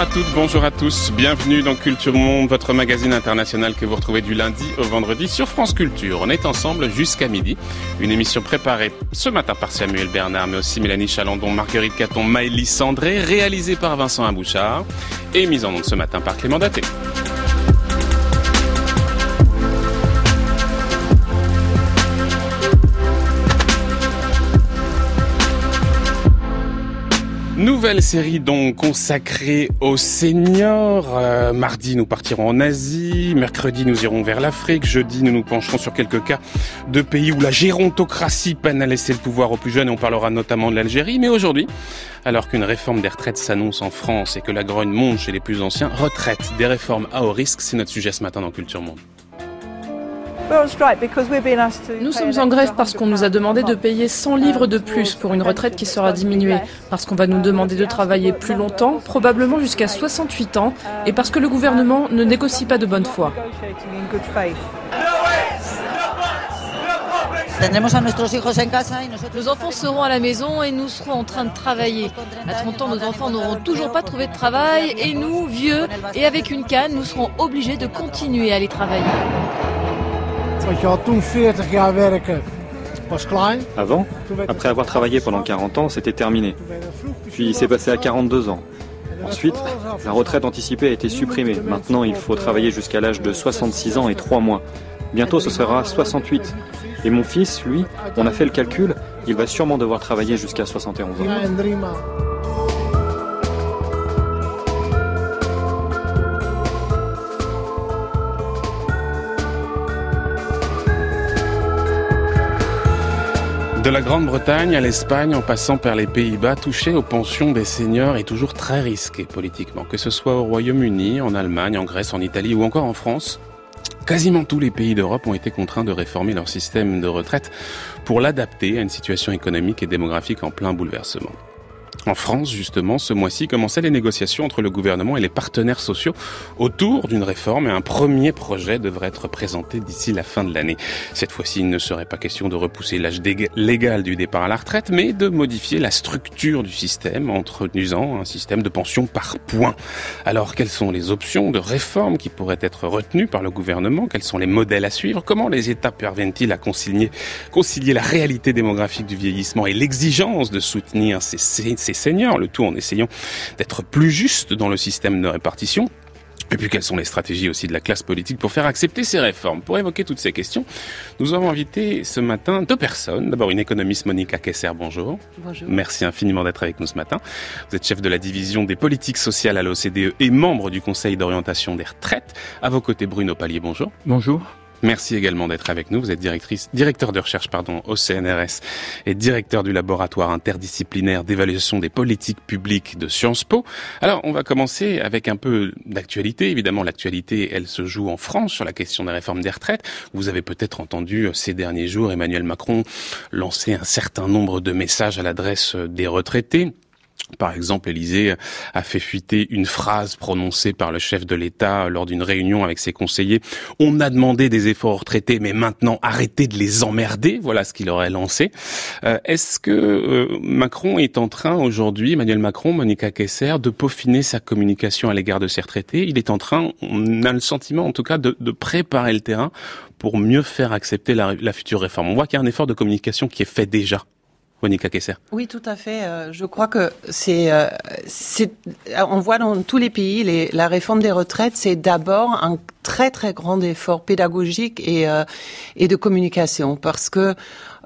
Bonjour à toutes, bonjour à tous. Bienvenue dans Culture Monde, votre magazine international que vous retrouvez du lundi au vendredi sur France Culture. On est ensemble jusqu'à midi. Une émission préparée ce matin par Samuel Bernard, mais aussi Mélanie Chalandon, Marguerite Caton, Maëlys Sandré, réalisée par Vincent Abouchard et mise en onde ce matin par Clément Daté. Nouvelle série donc consacrée aux seniors. Euh, mardi, nous partirons en Asie. Mercredi, nous irons vers l'Afrique. Jeudi, nous nous pencherons sur quelques cas de pays où la gérontocratie peine à laisser le pouvoir aux plus jeunes on parlera notamment de l'Algérie. Mais aujourd'hui, alors qu'une réforme des retraites s'annonce en France et que la grogne monte chez les plus anciens, retraite, des réformes à haut risque, c'est notre sujet ce matin dans Culture Monde. Nous sommes en grève parce qu'on nous a demandé de payer 100 livres de plus pour une retraite qui sera diminuée, parce qu'on va nous demander de travailler plus longtemps, probablement jusqu'à 68 ans, et parce que le gouvernement ne négocie pas de bonne foi. Nos enfants seront à la maison et nous serons en train de travailler. À 30 ans, nos enfants n'auront toujours pas trouvé de travail et nous, vieux et avec une canne, nous serons obligés de continuer à aller travailler. Avant, après avoir travaillé pendant 40 ans, c'était terminé. Puis c'est passé à 42 ans. Ensuite, la retraite anticipée a été supprimée. Maintenant, il faut travailler jusqu'à l'âge de 66 ans et 3 mois. Bientôt, ce sera 68. Et mon fils, lui, on a fait le calcul, il va sûrement devoir travailler jusqu'à 71 ans. De la Grande-Bretagne à l'Espagne, en passant par les Pays-Bas, toucher aux pensions des seniors est toujours très risqué politiquement. Que ce soit au Royaume-Uni, en Allemagne, en Grèce, en Italie ou encore en France, Quasiment tous les pays d'Europe ont été contraints de réformer leur système de retraite pour l'adapter à une situation économique et démographique en plein bouleversement. En France, justement, ce mois-ci commençaient les négociations entre le gouvernement et les partenaires sociaux autour d'une réforme et un premier projet devrait être présenté d'ici la fin de l'année. Cette fois-ci, il ne serait pas question de repousser l'âge légal du départ à la retraite, mais de modifier la structure du système en introduisant un système de pension par points. Alors, quelles sont les options de réforme qui pourraient être retenues par le gouvernement? Quels sont les modèles à suivre? Comment les États parviennent-ils à concilier, concilier la réalité démographique du vieillissement et l'exigence de soutenir ces, ces seniors, le tout en essayant d'être plus juste dans le système de répartition. Et puis quelles sont les stratégies aussi de la classe politique pour faire accepter ces réformes? Pour évoquer toutes ces questions, nous avons invité ce matin deux personnes. D'abord une économiste Monica Kesser, bonjour. Bonjour. Merci infiniment d'être avec nous ce matin. Vous êtes chef de la division des politiques sociales à l'OCDE et membre du Conseil d'orientation des retraites. À vos côtés Bruno Palier, bonjour. Bonjour. Merci également d'être avec nous. Vous êtes directrice, directeur de recherche pardon, au CNRS et directeur du laboratoire interdisciplinaire d'évaluation des politiques publiques de Sciences Po. Alors, on va commencer avec un peu d'actualité. Évidemment, l'actualité, elle se joue en France sur la question des réformes des retraites. Vous avez peut-être entendu ces derniers jours Emmanuel Macron lancer un certain nombre de messages à l'adresse des retraités. Par exemple, Élysée a fait fuiter une phrase prononcée par le chef de l'État lors d'une réunion avec ses conseillers. On a demandé des efforts aux retraités, mais maintenant arrêtez de les emmerder. Voilà ce qu'il aurait lancé. Euh, Est-ce que euh, Macron est en train aujourd'hui, Emmanuel Macron, Monica Kessler, de peaufiner sa communication à l'égard de ses retraités? Il est en train, on a le sentiment en tout cas, de, préparer le terrain pour mieux faire accepter la future réforme. On voit qu'il y a un effort de communication qui est fait déjà. Oui, tout à fait. Euh, je crois que c'est, euh, c'est, on voit dans tous les pays, les, la réforme des retraites, c'est d'abord un très très grand effort pédagogique et euh, et de communication, parce que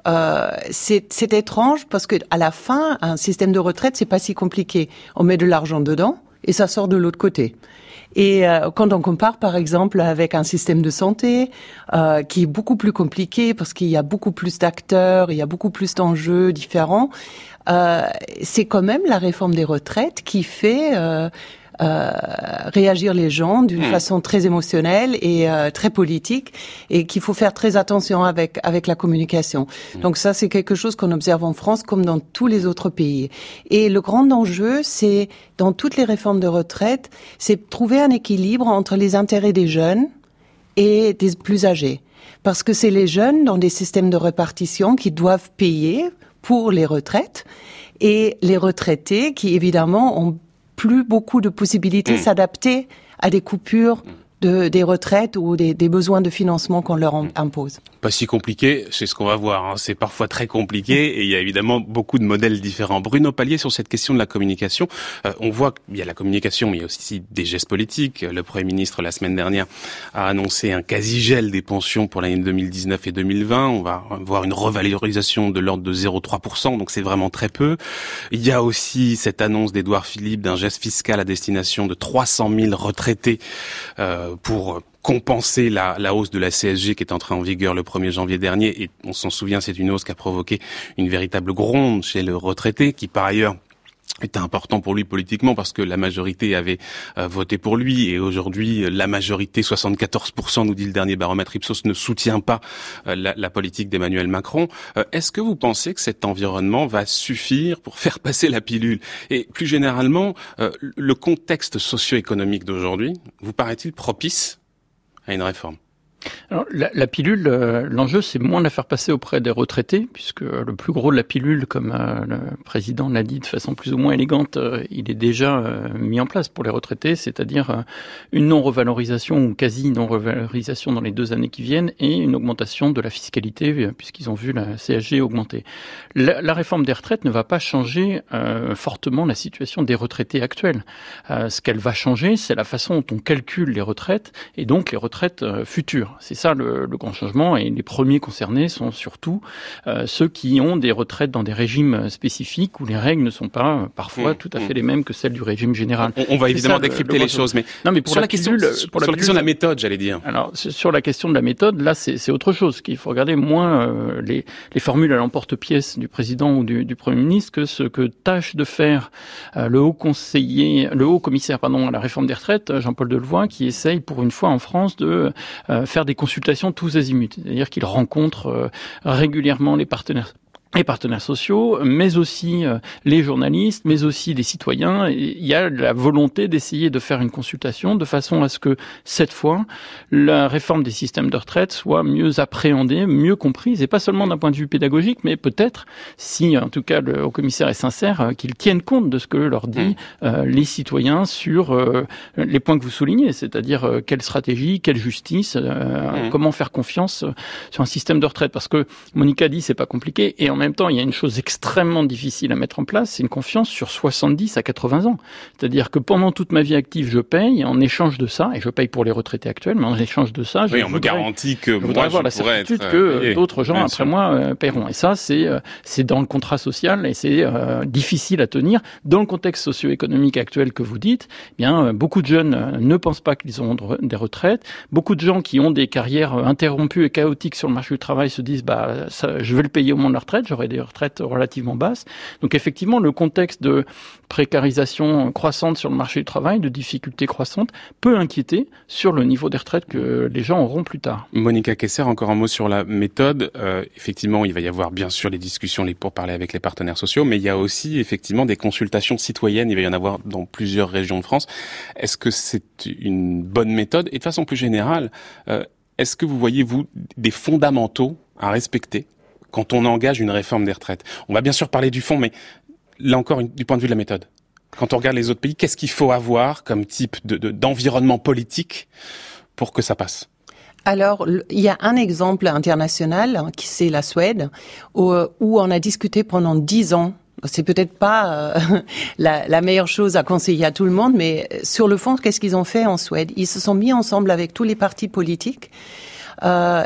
euh, c'est, c'est étrange parce que à la fin, un système de retraite, c'est pas si compliqué. On met de l'argent dedans et ça sort de l'autre côté. Et euh, quand on compare, par exemple, avec un système de santé euh, qui est beaucoup plus compliqué parce qu'il y a beaucoup plus d'acteurs, il y a beaucoup plus d'enjeux différents, euh, c'est quand même la réforme des retraites qui fait euh, réagir les gens d'une Hmm. façon très émotionnelle et euh, très politique et qu'il faut faire très attention avec avec la communication. Donc ça c'est quelque chose qu'on observe en France comme dans tous les autres pays. Et le grand enjeu c'est dans toutes les réformes de retraite, c'est trouver un équilibre entre les intérêts des jeunes et des plus âgés. Parce que c'est les jeunes dans des systèmes de répartition qui doivent payer pour les retraites et les retraités qui évidemment ont plus beaucoup de possibilités mm. s'adapter à des coupures mm des retraites ou des, besoins de financement qu'on leur impose. Pas si compliqué, c'est ce qu'on va voir. Hein. C'est parfois très compliqué et il y a évidemment beaucoup de modèles différents. Bruno Pallier, sur cette question de la communication, euh, on voit qu'il y a la communication, mais il y a aussi des gestes politiques. Le Premier ministre, la semaine dernière, a annoncé un quasi-gel des pensions pour l'année 2019 et 2020. On va voir une revalorisation de l'ordre de 0,3%, donc c'est vraiment très peu. Il y a aussi cette annonce d'Édouard Philippe d'un geste fiscal à destination de 300 000 retraités euh, pour compenser la, la, hausse de la CSG qui est entrée en vigueur le 1er janvier dernier. Et on s'en souvient, c'est une hausse qui a provoqué une véritable gronde chez le retraité, qui par ailleurs était important pour lui politiquement parce que la majorité avait euh, voté pour lui et aujourd'hui la majorité 74% nous dit le dernier baromètre Ipsos ne soutient pas euh, la, politique d'Emmanuel Macron. Euh, est-ce que vous pensez que cet environnement va suffire pour faire passer la pilule? Et plus généralement, le contexte socio-économique d'aujourd'hui vous paraît-il propice à une réforme? Alors, la, pilule, euh, l'enjeu, c'est moins la faire passer auprès des retraités, puisque le plus gros de la pilule, comme euh, le président l'a dit de façon plus ou moins élégante, euh, il est déjà mis en place pour les retraités, c'est-à-dire une non-revalorisation ou quasi non-revalorisation dans les deux années qui viennent et une augmentation de la fiscalité, puisqu'ils ont vu la CSG augmenter. La, la, réforme des retraites ne va pas changer fortement la situation des retraités actuels. ce qu'elle va changer, c'est la façon dont on calcule les retraites et donc les retraites futures. C'est ça le, grand changement. Et les premiers concernés sont surtout euh, ceux qui ont des retraites dans des régimes spécifiques où les règles ne sont pas euh, parfois mmh, tout à fait mmh. les mêmes que celles du régime général. On, va évidemment décrypter les choses, mais non, mais pour sur la, question, pour la, question de la méthode, j'allais dire. Alors sur la question de la méthode, là c'est autre chose. Qu'il faut regarder moins euh, les, les, formules à l'emporte-pièce du président ou du, du, premier ministre que ce que tâche de faire le haut conseiller, le haut commissaire pardon à la réforme des retraites, Jean-Paul Delevoye, qui essaye pour une fois en France de faire des consultations tous azimuts, c'est-à-dire qu'il rencontre euh, régulièrement les partenaires les partenaires sociaux, mais aussi euh, les journalistes, mais aussi les citoyens. Il y a la volonté d'essayer de faire une consultation de façon à ce que cette fois, la réforme des systèmes de retraite soit mieux appréhendée, mieux comprise, et pas seulement d'un point de vue pédagogique, mais peut-être, si en tout cas le haut commissaire est sincère, euh, qu'il tienne compte de ce que leur dit mmh. euh, les citoyens sur les points que vous soulignez, c'est-à-dire quelle stratégie, quelle justice, mmh. comment faire confiance sur un système de retraite. Parce que Monica dit c'est pas compliqué, et en même temps, il y a une chose extrêmement difficile à mettre en place, c'est une confiance sur 70 à 80 ans. C'est-à-dire que pendant toute ma vie active, je paye, en échange de ça, et je paye pour les retraités actuels, mais en échange de ça, je, on me garantit que je moi, avoir la certitude que euh, d'autres gens après moi euh, paieront. Et ça, c'est euh, c'est dans le contrat social et c'est difficile à tenir dans le contexte socio-économique actuel que vous dites. Eh bien, beaucoup de jeunes ne pensent pas qu'ils ont des retraites. Beaucoup de gens qui ont des carrières interrompues et chaotiques sur le marché du travail se disent, bah, ça, je vais le payer au moment de la retraite et des retraites relativement basses. Donc effectivement, le contexte de précarisation croissante sur le marché du travail, de difficultés croissantes, peut inquiéter sur le niveau des retraites que les gens auront plus tard. Monica Kesser, encore un mot sur la méthode. Euh, effectivement, il va y avoir bien sûr les discussions les pour parler avec les partenaires sociaux, mais il y a aussi effectivement des consultations citoyennes. Il va y en avoir dans plusieurs régions de France. Est-ce que c'est une bonne méthode? Et de façon plus générale, euh, est-ce que vous voyez, vous, des fondamentaux à respecter quand on engage une réforme des retraites. On va bien sûr parler du fond, mais là encore, du point de vue de la méthode. Quand on regarde les autres pays, qu'est-ce qu'il faut avoir comme type d'environnement politique pour que ça passe? Alors, il y a un exemple international, hein, qui c'est la Suède, où, on a discuté pendant dix ans c'est peut-être pas euh, la, la, meilleure chose à conseiller à tout le monde, mais sur le fond, qu'est-ce qu'ils ont fait en Suède? Ils se sont mis ensemble avec tous les partis politiques euh,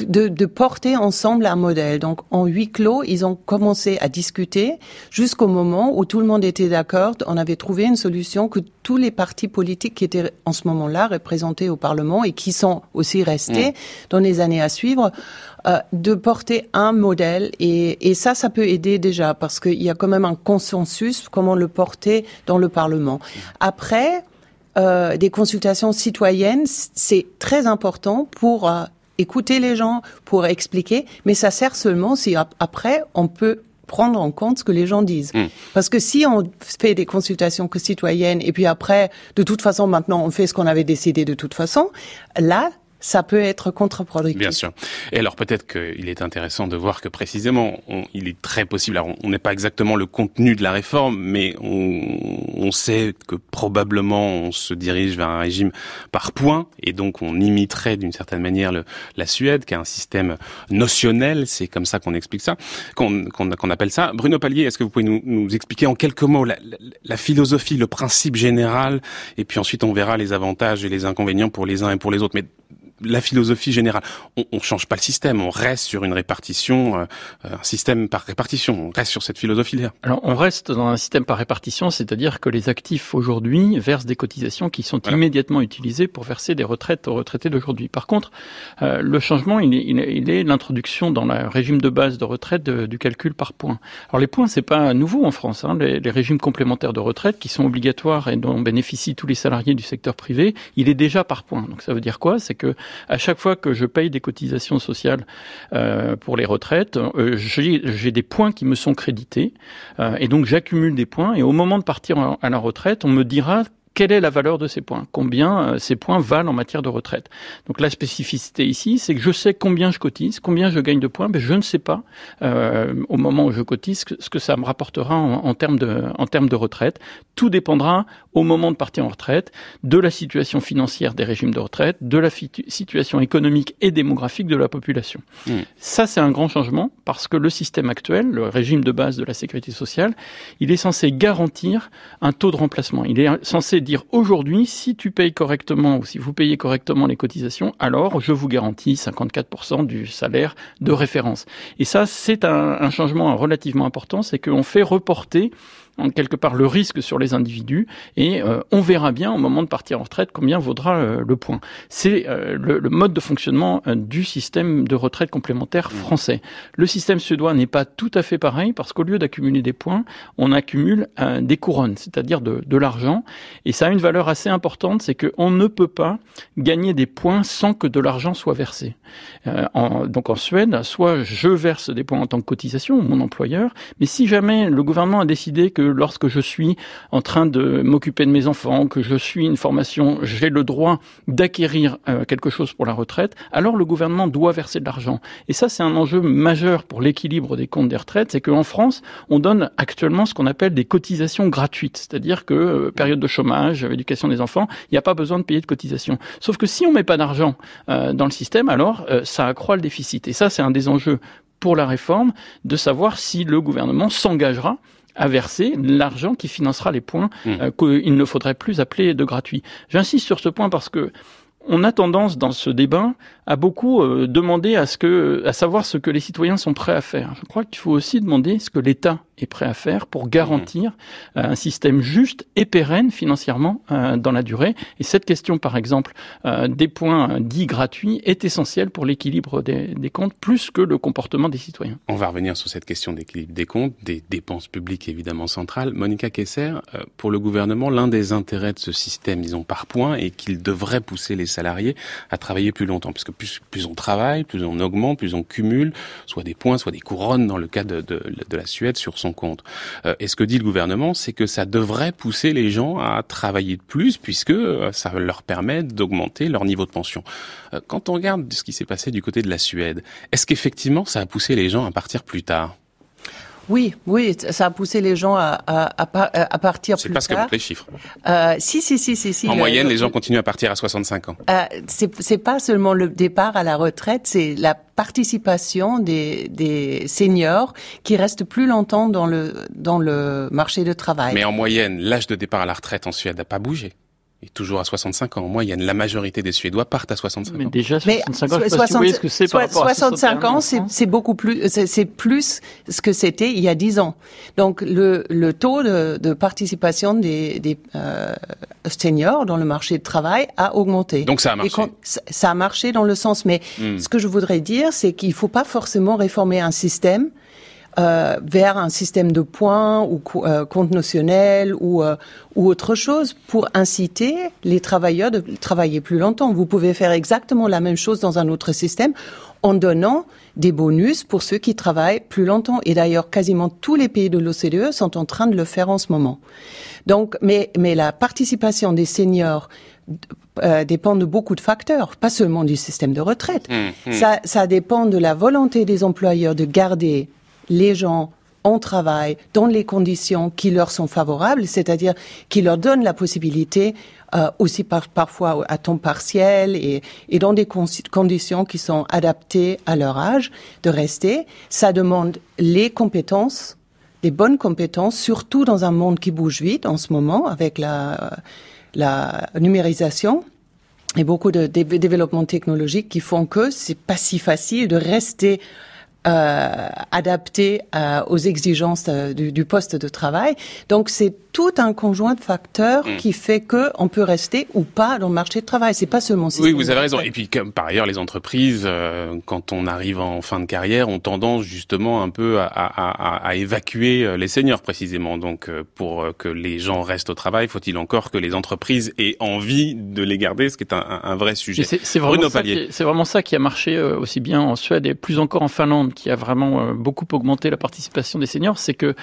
de, de, porter ensemble un modèle. Donc en huis clos, ils ont commencé à discuter jusqu'au moment où tout le monde était d'accord. On avait trouvé une solution que tous les partis politiques qui étaient en ce moment-là représentés au Parlement et qui sont aussi restés mm. dans les années à suivre, euh, de porter un modèle. Et, et, ça, ça peut aider déjà parce qu'il y a quand même un consensus comment le porter dans le Parlement. Après, euh, des consultations citoyennes, c'est très important pour euh, écouter les gens, pour expliquer, mais ça sert seulement si après on peut prendre en compte ce que les gens disent. Hmm. Parce que si on fait des consultations que citoyennes et puis après, de toute façon, maintenant, on fait ce qu'on avait décidé de toute façon, là, ça peut être contre-productif. Bien sûr. Et alors peut-être qu'il est intéressant de voir que précisément, il est très possible, alors on n'est pas exactement le contenu de la réforme, mais on, on, sait que probablement on se dirige vers un régime par points, et donc on imiterait d'une certaine manière le, la Suède, qui a un système notionnel, c'est comme ça qu'on explique ça, qu'on qu'on appelle ça. Bruno Pallier, est-ce que vous pouvez nous, nous expliquer en quelques mots la, la, la philosophie, le principe général, et puis ensuite on verra les avantages et les inconvénients pour les uns et pour les autres. Mais la philosophie générale. On, on change pas le système, on reste sur une répartition, euh, un système par répartition. On reste sur cette philosophie-là. Alors on reste dans un système par répartition, c'est-à-dire que les actifs aujourd'hui versent des cotisations qui sont voilà. immédiatement utilisées pour verser des retraites aux retraités d'aujourd'hui. Par contre, euh, le changement, il est, il est l'introduction dans le régime de base de retraite de, du calcul par points. Alors les points, c'est pas nouveau en France. Hein. Les, les régimes complémentaires de retraite qui sont obligatoires et dont bénéficient tous les salariés du secteur privé, il est déjà par points. Donc ça veut dire quoi? C'est que à chaque fois que je paye des cotisations sociales euh, pour les retraites, euh, j'ai des points qui me sont crédités euh, et donc j'accumule des points et au moment de partir à la retraite, on me dira quelle est la valeur de ces points? Combien euh, ces points valent en matière de retraite? Donc la spécificité ici, c'est que je sais combien je cotise, combien je gagne de points, mais je ne sais pas euh, au moment où je cotise ce que ça me rapportera en, en, termes de, en termes de retraite. Tout dépendra au moment de partir en retraite de la situation financière des régimes de retraite, de la situation économique et démographique de la population. Mmh. Ça, c'est un grand changement parce que le système actuel, le régime de base de la sécurité sociale, il est censé garantir un taux de remplacement. Il est censé dire aujourd'hui, si tu payes correctement ou si vous payez correctement les cotisations, alors je vous garantis 54% du salaire de référence. Et ça, c'est un, un changement relativement important, c'est qu'on fait reporter en quelque part le risque sur les individus et euh, on verra bien au moment de partir en retraite combien vaudra euh, le point. C'est euh, le, le, mode de fonctionnement du système de retraite complémentaire français. Le système suédois n'est pas tout à fait pareil parce qu'au lieu d'accumuler des points, on accumule des couronnes, c'est-à-dire de, de l'argent et ça a une valeur assez importante, c'est qu'on ne peut pas gagner des points sans que de l'argent soit versé. En, donc en Suède, soit je verse des points en tant que cotisation, mon employeur, mais si jamais le gouvernement a décidé que lorsque je suis en train de m'occuper de mes enfants, que je suis une formation, j'ai le droit d'acquérir euh, quelque chose pour la retraite, alors le gouvernement doit verser de l'argent. Et ça, c'est un enjeu majeur pour l'équilibre des comptes des retraites, c'est qu'en France, on donne actuellement ce qu'on appelle des cotisations gratuites, c'est-à-dire que euh, période de chômage, éducation des enfants, il n'y a pas besoin de payer de cotisations. Sauf que si on met pas d'argent euh, dans le système, alors euh, ça accroît le déficit. Et ça, c'est un des enjeux pour la réforme, de savoir si le gouvernement s'engagera à verser l'argent qui financera les points mmh. euh, qu'il ne faudrait plus appeler de gratuits. J'insiste sur ce point parce que on a tendance dans ce débat à beaucoup euh, demander à ce que, à savoir ce que les citoyens sont prêts à faire. Je crois qu'il faut aussi demander ce que l'État est prêt à faire pour garantir mmh. euh, un système juste et pérenne financièrement euh, dans la durée. Et cette question, par exemple, euh, des points dits gratuits est essentielle pour l'équilibre des, des, comptes plus que le comportement des citoyens. On va revenir sur cette question d'équilibre des comptes, des dépenses publiques évidemment centrales. Monica Kessler, euh, pour le gouvernement, l'un des intérêts de ce système, disons par points, est qu'il devrait pousser les salariés à travailler plus longtemps, puisque plus, plus on travaille, plus on augmente, plus on cumule, soit des points, soit des couronnes dans le cas de, de, de la Suède sur son compte. Euh, et ce que dit le gouvernement, c'est que ça devrait pousser les gens à travailler plus puisque euh, ça leur permet d'augmenter leur niveau de pension. Euh, quand on regarde ce qui s'est passé du côté de la Suède, est-ce qu'effectivement ça a poussé les gens à partir plus tard? Oui, oui, ça a poussé les gens à, à, à, à partir plus tard. C'est pas ce que les chiffres. Euh, si, si, si, si, si. En le, moyenne, les gens continuent à partir à 65 ans. Euh, c'est pas seulement le départ à la retraite, c'est la participation des, des seniors qui restent plus longtemps dans le, dans le marché de travail. Mais en moyenne, l'âge de départ à la retraite en Suède n'a pas bougé est toujours à 65 ans. En moyenne, la majorité des Suédois partent à 65 mais ans. Déjà, 65 ans, je sais pas si vous voyez ce que c'est par rapport 65 ans, c'est beaucoup plus, c'est plus ce que c'était il y a 10 ans. Donc, le, le taux de, de participation des, des euh, seniors dans le marché du travail a augmenté. Donc, ça a marché. Quand, ça a marché dans le sens, mais hmm. ce que je voudrais dire, c'est qu'il faut pas forcément réformer un système euh, vers un système de points ou euh, compte notionnel ou, euh, ou autre chose pour inciter les travailleurs de travailler plus longtemps. Vous pouvez faire exactement la même chose dans un autre système en donnant des bonus pour ceux qui travaillent plus longtemps. Et d'ailleurs, quasiment tous les pays de l'OCDE sont en train de le faire en ce moment. Donc, mais, mais la participation des seniors euh, dépend de beaucoup de facteurs, pas seulement du système de retraite. Mmh, mmh. Ça, ça dépend de la volonté des employeurs de garder les gens en travail dans les conditions qui leur sont favorables, c'est-à-dire qui leur donnent la possibilité euh, aussi par, parfois à temps partiel et, et dans des conditions qui sont adaptées à leur âge de rester. Ça demande les compétences, des bonnes compétences, surtout dans un monde qui bouge vite en ce moment avec la, la numérisation et beaucoup de, de développements technologiques qui font que c'est pas si facile de rester euh, adapté euh, aux exigences euh, du, du, poste de travail. Donc c'est tout un conjoint de facteurs mm. qui fait que on peut rester ou pas dans le marché de travail. C'est pas seulement. Oui, vous avez raison. Et puis, comme, par ailleurs, les entreprises, euh, quand on arrive en fin de carrière, ont tendance justement un peu à, à, à, évacuer euh, les seniors précisément. Donc, euh, pour que les gens restent au travail, faut-il encore que les entreprises aient envie de les garder, ce qui est un, un vrai sujet. C'est vraiment, vraiment, ça qui a marché aussi bien en Suède et plus encore en Finlande, qui a vraiment beaucoup augmenté la participation des seniors. C'est que,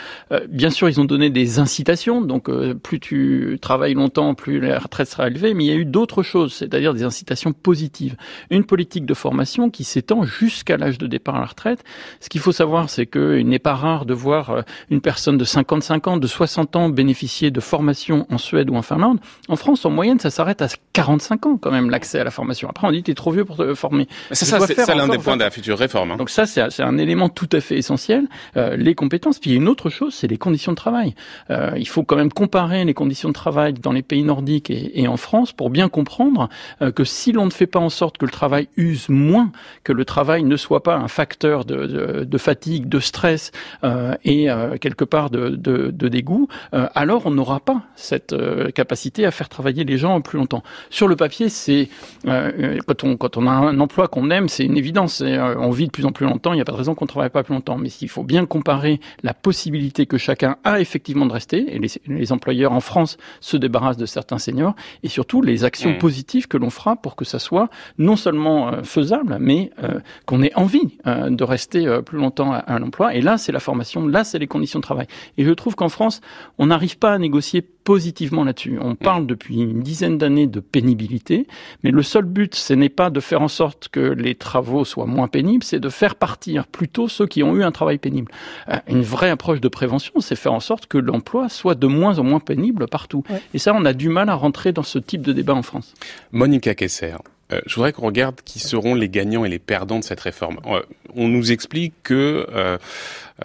bien sûr, ils ont donné des incitations donc euh, plus tu travailles longtemps, plus la retraite sera élevée, mais il y a eu d'autres choses, c'est-à-dire des incitations positives. Une politique de formation qui s'étend jusqu'à l'âge de départ à la retraite. Ce qu'il faut savoir, c'est qu'il n'est pas rare de voir euh, une personne de 55 ans, de 60 ans bénéficier de formation en Suède ou en Finlande. En France, en moyenne, ça s'arrête à 45 ans quand même, l'accès à la formation. Après, on dit, es trop vieux pour te former. C'est ça, c'est l'un des points de la future réforme. Hein. Donc ça, c'est un élément tout à fait essentiel. Euh, les compétences. Puis il y a une autre chose, c'est les conditions de travail. Euh, il faut quand même comparer les conditions de travail dans les pays nordiques et, en France pour bien comprendre euh, que si l'on ne fait pas en sorte que le travail use moins, que le travail ne soit pas un facteur de, fatigue, de stress euh, et euh, quelque part de, de, de dégoût, alors on n'aura pas cette capacité à faire travailler les gens plus longtemps. Sur le papier, c'est quand on quand on a un emploi qu'on aime, c'est une évidence. on vit de plus en plus longtemps. Il n'y a pas de raison qu'on ne travaille pas plus longtemps. Mais il faut bien comparer la possibilité que chacun a effectivement de rester et les, les employeurs en France se débarrassent de certains seniors et surtout les actions mmh. positives que l'on fera pour que ça soit non seulement euh, faisable, mais euh, qu'on ait envie euh, de rester plus longtemps à, à l'emploi. Et là, c'est la formation, là, c'est les conditions de travail. Et je trouve qu'en France, on n'arrive pas à négocier positivement là-dessus. On parle depuis une dizaine d'années de pénibilité, mais le seul but, ce n'est pas de faire en sorte que les travaux soient moins pénibles, c'est de faire partir plutôt ceux qui ont eu un travail pénible. Euh, une vraie approche de prévention, c'est faire en sorte que l'emploi soit de moins en moins pénible partout. Et ça, on a du mal à rentrer dans ce type de débat en France. Monica Kesser, euh, je voudrais qu'on regarde qui seront les gagnants et les perdants de cette réforme. Euh, on nous explique que,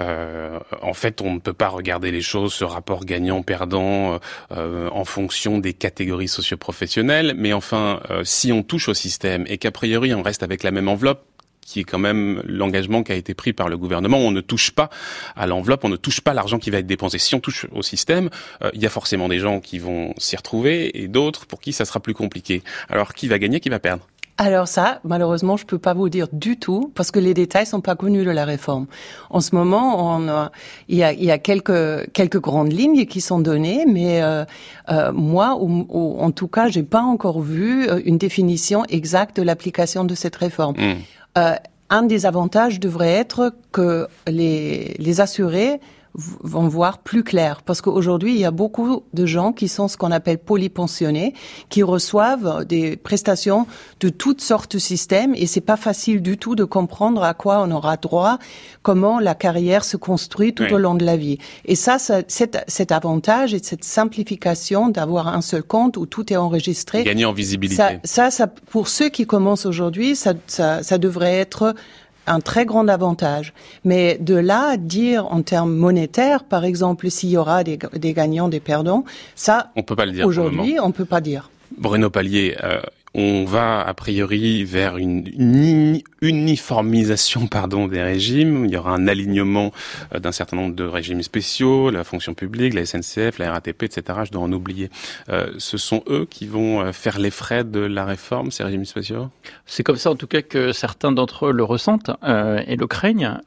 euh, en fait, on ne peut pas regarder les choses, ce rapport gagnant-perdant, en fonction des catégories socioprofessionnelles. Mais enfin, si on touche au système et qu'a priori on reste avec la même enveloppe, qui est quand même l'engagement qui a été pris par le gouvernement. On ne touche pas à l'enveloppe, on ne touche pas l'argent qui va être dépensé. Si on touche au système, euh, il y a forcément des gens qui vont s'y retrouver et d'autres pour qui ça sera plus compliqué. Alors qui va gagner, qui va perdre? Alors ça, malheureusement, je peux pas vous dire du tout parce que les détails sont pas connus de la réforme. En ce moment, on il, y a, il y a quelques quelques grandes lignes qui sont données, mais euh, euh, moi, ou, en tout cas, j'ai pas encore vu une définition exacte de l'application de cette réforme. Mmh. Euh, un des avantages devrait être que les, les assurés vont voir plus clair. Parce qu'aujourd'hui, il y a beaucoup de gens qui sont ce qu'on appelle polypensionnés, qui reçoivent des prestations de toutes sortes de systèmes et c'est pas facile du tout de comprendre à quoi on aura droit, comment la carrière se construit tout au long de la vie. Et ça, ça cet, cet, avantage et cette simplification d'avoir un seul compte où tout est enregistré. Gagner en visibilité. Ça, ça, pour ceux qui commencent aujourd'hui, ça, ça, ça devrait être un très grand avantage. Mais de là dire en termes monétaires, par exemple, s'il y aura des, gagnants, des perdants, ça, on peut pas le dire. Aujourd'hui, on peut pas dire. Bruno Palier, euh, on va a priori vers une, uniformisation pardon des régimes. Il y aura un alignement euh, d'un certain nombre de régimes spéciaux, la fonction publique, la SNCF, la RATP, etc. Je dois en oublier. Euh, ce sont eux qui vont euh, faire les frais de la réforme, ces régimes spéciaux? C'est comme ça en tout cas que certains d'entre eux le ressentent et le craignent,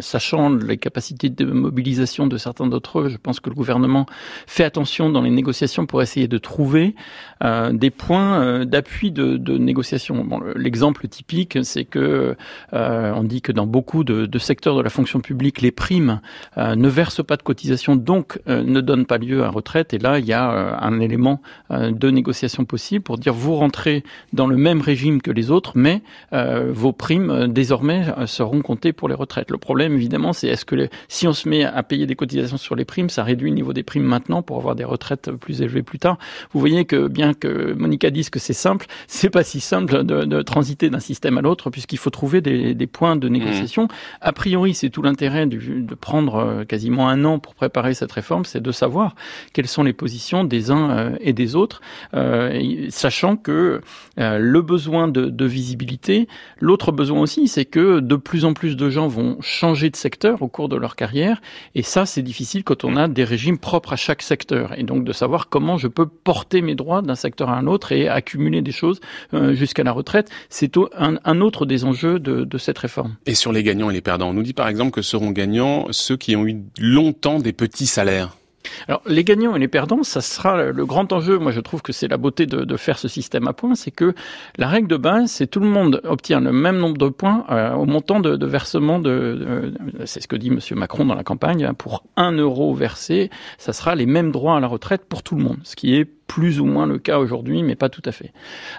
sachant les capacités de mobilisation de certains d'entre eux. Je pense que le gouvernement fait attention dans les négociations pour essayer de trouver des points d'appui appui de, négociation. L'exemple typique, c'est que euh, on dit que dans beaucoup de, secteurs de la fonction publique, les primes euh, ne versent pas de cotisation, donc euh, ne donnent pas lieu à retraite. Et là, il y a euh, un élément euh, de négociation possible pour dire vous rentrez dans le même régime que les autres, mais vos primes désormais seront comptées pour les retraites. Le problème, évidemment, c'est est-ce que si on se met à payer des cotisations sur les primes, ça réduit le niveau des primes maintenant pour avoir des retraites plus élevées plus tard? Vous voyez que bien que Monica dise que c'est simple, c'est pas si simple de, de transiter d'un système à l'autre puisqu'il faut trouver des, des, points de négociation. Mmh. A priori, c'est tout l'intérêt de prendre euh, quasiment un an pour préparer cette réforme, c'est de savoir quelles sont les positions des uns euh, et des autres, euh, sachant que euh, le besoin de, de visibilité, l'autre besoin aussi, c'est que de plus en plus de gens vont changer de secteur au cours de leur carrière, et ça, c'est difficile quand on a des régimes propres à chaque secteur, et donc de savoir comment je peux porter mes droits d'un secteur à un autre et accumuler des choses euh, jusqu'à la retraite, c'est un, un, autre des enjeux de, de cette réforme. Et sur les gagnants et les perdants, on nous dit par exemple que seront gagnants ceux qui ont eu longtemps des petits salaires. Alors, les gagnants et les perdants, ça sera le grand enjeu. Moi, je trouve que c'est la beauté de, de, faire ce système à points, c'est que la règle de base, c'est tout le monde obtient le même nombre de points euh, au montant de, de versement de, de c'est ce que dit Monsieur Macron dans la campagne. Hein, pour un euro versé, ça sera les mêmes droits à la retraite pour tout le monde, ce qui est plus ou moins le cas aujourd'hui, mais pas tout à fait.